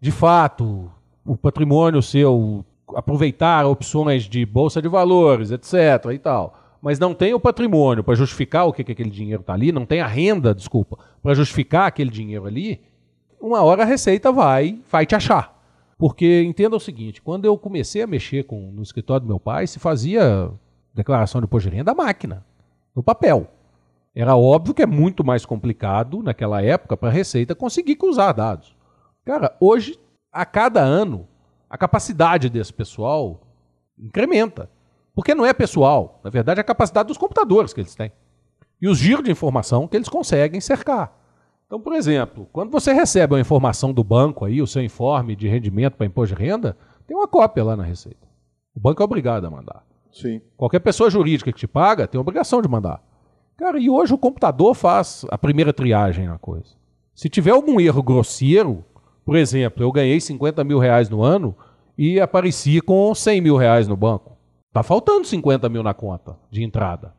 de fato, o patrimônio seu, aproveitar opções de bolsa de valores, etc. e tal, mas não tem o patrimônio para justificar o que, que aquele dinheiro está ali, não tem a renda, desculpa, para justificar aquele dinheiro ali, uma hora a Receita vai, vai te achar. Porque entenda o seguinte, quando eu comecei a mexer com, no escritório do meu pai, se fazia declaração de imposto de renda à máquina, no papel. Era óbvio que é muito mais complicado naquela época para a Receita conseguir cruzar dados. Cara, hoje, a cada ano, a capacidade desse pessoal incrementa. Porque não é pessoal, na verdade é a capacidade dos computadores que eles têm. E os giros de informação que eles conseguem cercar. Então, por exemplo, quando você recebe uma informação do banco aí, o seu informe de rendimento para imposto de renda, tem uma cópia lá na Receita. O banco é obrigado a mandar. Sim. Qualquer pessoa jurídica que te paga tem a obrigação de mandar. Cara, e hoje o computador faz a primeira triagem na coisa. Se tiver algum erro grosseiro, por exemplo, eu ganhei 50 mil reais no ano e apareci com 100 mil reais no banco. Tá faltando 50 mil na conta de entrada.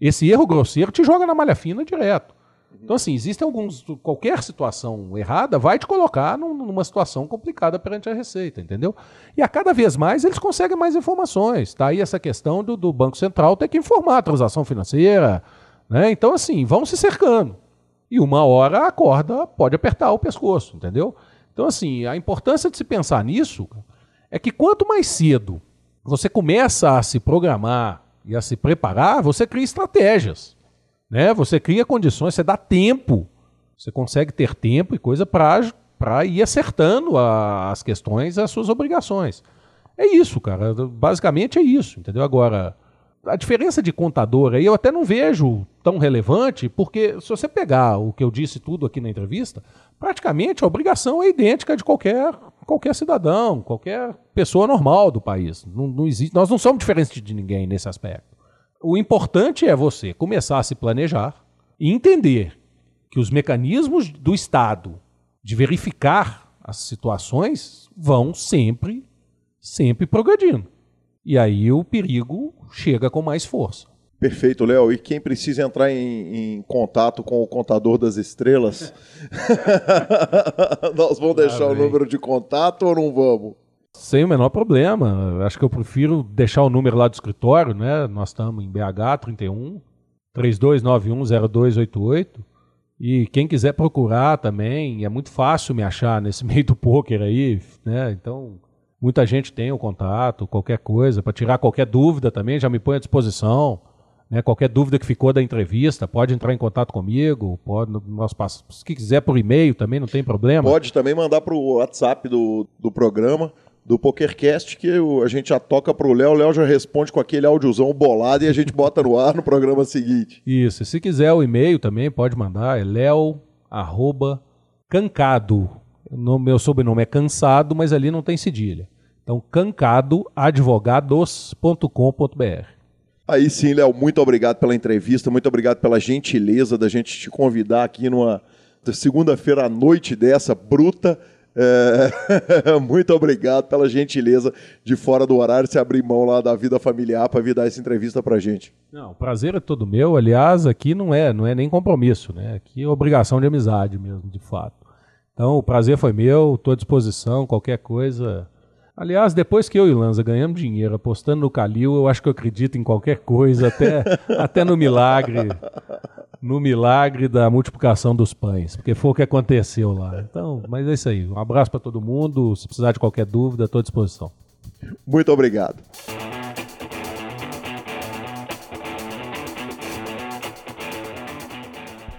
Esse erro grosseiro te joga na malha fina direto. Então, assim, existem alguns. Qualquer situação errada vai te colocar num, numa situação complicada perante a Receita, entendeu? E a cada vez mais eles conseguem mais informações. Está aí essa questão do, do, Banco Central ter que informar a transação financeira. Né? Então, assim, vão se cercando. E uma hora a corda pode apertar o pescoço, entendeu? Então, assim, a importância de se pensar nisso é que quanto mais cedo você começa a se programar e a se preparar, você cria estratégias. Né? Você cria condições, você dá tempo, você consegue ter tempo e coisa para ir acertando a, as questões, as suas obrigações. É isso, cara. Basicamente é isso, entendeu? Agora, a diferença de contador aí eu até não vejo tão relevante, porque se você pegar o que eu disse tudo aqui na entrevista, praticamente a obrigação é idêntica de qualquer, qualquer cidadão, qualquer pessoa normal do país. Não, não existe, nós não somos diferentes de ninguém nesse aspecto o importante é você começar a se planejar e entender que os mecanismos do Estado de verificar as situações vão sempre, sempre progredindo. E aí o perigo chega com mais força. Perfeito, Léo. E quem precisa entrar em, em, contato com o contador das estrelas, nós vamos deixar ah, o número de contato ou não vamos? Sem o menor problema. Acho que eu prefiro deixar o número lá do escritório, né? Nós estamos em BH 31 32910288. E quem quiser procurar também, é muito fácil me achar nesse meio do poker aí, né? Então, muita gente tem o contato, qualquer coisa, para tirar qualquer dúvida também, já me põe à disposição. Né? Qualquer dúvida que ficou da entrevista, pode entrar em contato comigo, pode, nós se quiser por e-mail também, não tem problema. Pode também mandar para o WhatsApp do, do programa, do PokerCast, que a gente já toca para o Léo, o Léo já responde com aquele áudiozão bolado e a gente bota no ar no programa seguinte. Isso, e se quiser o e-mail também, pode mandar, é leo, cancado. No, meu sobrenome é cansado, mas ali não tem cedilha. Então, cancadoadvogados.com.br. Aí sim, Léo, muito obrigado pela entrevista, muito obrigado pela gentileza da gente te convidar aqui numa segunda-feira à noite dessa, bruta. É... muito obrigado pela gentileza de fora do horário, se abrir mão lá da vida familiar para vir dar essa entrevista para gente. Não, o prazer é todo meu. Aliás, aqui não é, não é nem compromisso, né? Aqui é obrigação de amizade mesmo, de fato. Então, o prazer foi meu, estou à disposição, qualquer coisa Aliás, depois que eu e o Lanza ganhamos dinheiro apostando no Calil, eu acho que eu acredito em qualquer coisa, até, até no milagre, no milagre da multiplicação dos pães, porque foi o que aconteceu lá. Então, mas é isso aí. Um abraço para todo mundo. Se precisar de qualquer dúvida, estou à disposição. Muito obrigado.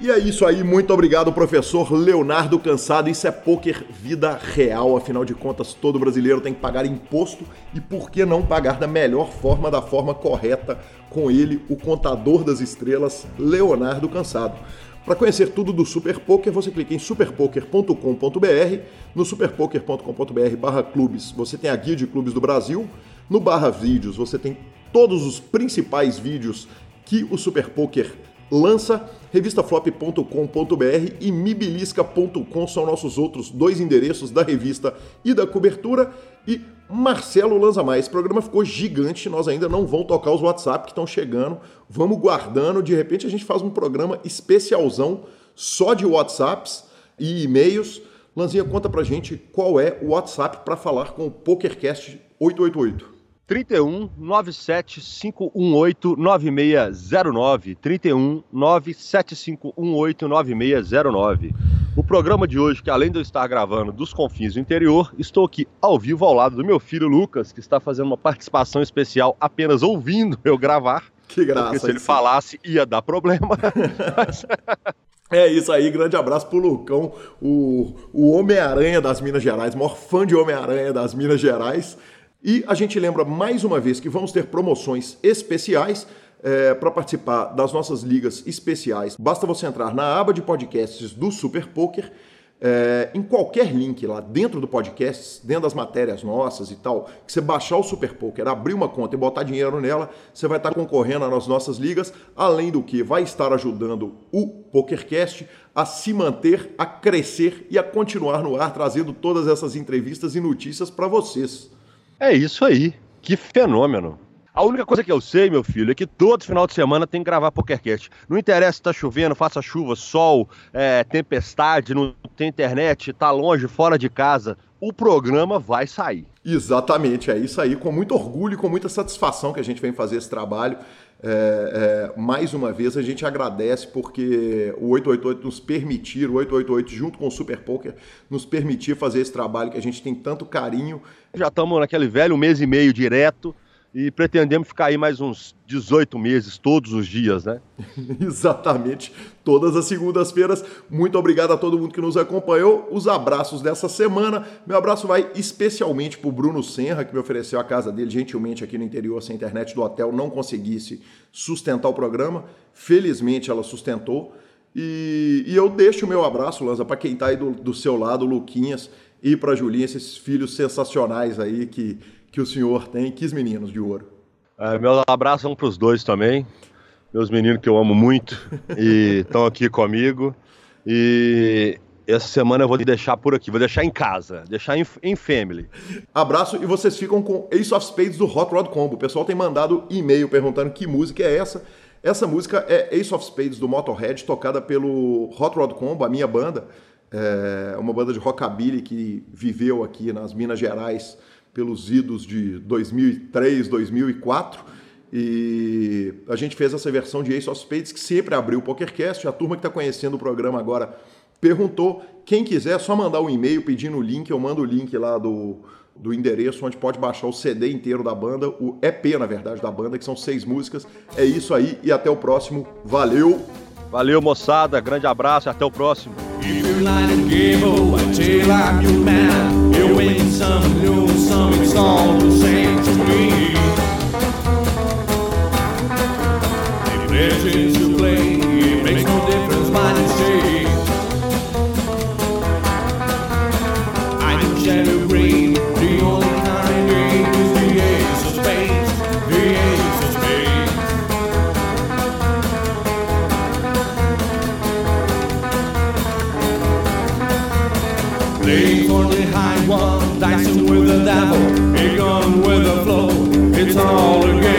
E é isso aí, muito obrigado, professor Leonardo Cansado. Isso é poker vida real, afinal de contas, todo brasileiro tem que pagar imposto e por que não pagar da melhor forma, da forma correta, com ele, o contador das estrelas, Leonardo Cansado. Para conhecer tudo do Super Poker, você clica em superpoker.com.br. No superpoker.com.br/barra clubes, você tem a guia de clubes do Brasil. No barra vídeos, você tem todos os principais vídeos que o Super Poker lança revistaflop.com.br e mibilisca.com são nossos outros dois endereços da revista e da cobertura. E Marcelo Lanza Mais. O programa ficou gigante, nós ainda não vamos tocar os WhatsApp que estão chegando. Vamos guardando, de repente a gente faz um programa especialzão só de WhatsApps e e-mails. Lanzinha, conta pra gente qual é o WhatsApp para falar com o PokerCast 888. 31 97518 9609. 31 97518 9609. O programa de hoje, que além de eu estar gravando dos confins do interior, estou aqui ao vivo ao lado do meu filho Lucas, que está fazendo uma participação especial apenas ouvindo eu gravar. Que graça. Porque se ele falasse, ia dar problema. É isso aí, grande abraço pro Lucão, o, o Homem-Aranha das Minas Gerais, maior fã de Homem-Aranha das Minas Gerais. E a gente lembra mais uma vez que vamos ter promoções especiais é, para participar das nossas ligas especiais. Basta você entrar na aba de podcasts do Super Poker, é, em qualquer link lá dentro do podcast, dentro das matérias nossas e tal, que você baixar o Super Poker, abrir uma conta e botar dinheiro nela, você vai estar concorrendo nas nossas ligas, além do que vai estar ajudando o PokerCast a se manter, a crescer e a continuar no ar, trazendo todas essas entrevistas e notícias para vocês. É isso aí. Que fenômeno. A única coisa que eu sei, meu filho, é que todo final de semana tem que gravar PokerCast. Não interessa se tá chovendo, faça chuva, sol, é, tempestade, não tem internet, tá longe, fora de casa. O programa vai sair. Exatamente, é isso aí. Com muito orgulho e com muita satisfação que a gente vem fazer esse trabalho. É, é, mais uma vez a gente agradece porque o 888 nos permitir, o 888 junto com o Super Poker, nos permitir fazer esse trabalho que a gente tem tanto carinho. Já estamos naquele velho mês e meio direto e pretendemos ficar aí mais uns 18 meses, todos os dias, né? Exatamente, todas as segundas-feiras. Muito obrigado a todo mundo que nos acompanhou. Os abraços dessa semana. Meu abraço vai especialmente para o Bruno Senra, que me ofereceu a casa dele gentilmente aqui no interior, se a internet do hotel não conseguisse sustentar o programa. Felizmente ela sustentou. E, e eu deixo o meu abraço, Lanza, para quem está aí do, do seu lado, Luquinhas, e para Julinha, esses filhos sensacionais aí que que o senhor tem. Quis meninos de ouro. É, meus abraços vão para os dois também. Meus meninos que eu amo muito e estão aqui comigo. E essa semana eu vou deixar por aqui, vou deixar em casa, deixar em, em family. Abraço e vocês ficam com Ace of Spades do Hot Rod Combo. O pessoal tem mandado e-mail perguntando que música é essa. Essa música é Ace of Spades do Motorhead, tocada pelo Hot Rod Combo, a minha banda. É uma banda de rockabilly que viveu aqui nas Minas Gerais pelos idos de 2003, 2004. E a gente fez essa versão de Ace of Spades que sempre abriu o PokerCast. A turma que está conhecendo o programa agora perguntou. Quem quiser, é só mandar um e-mail pedindo o link. Eu mando o link lá do, do endereço onde pode baixar o CD inteiro da banda, o EP, na verdade, da banda, que são seis músicas. É isso aí e até o próximo. Valeu! Valeu, moçada. Grande abraço e até o próximo. doing something new, something's all the same to me. Imagine all a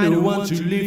kind who want to live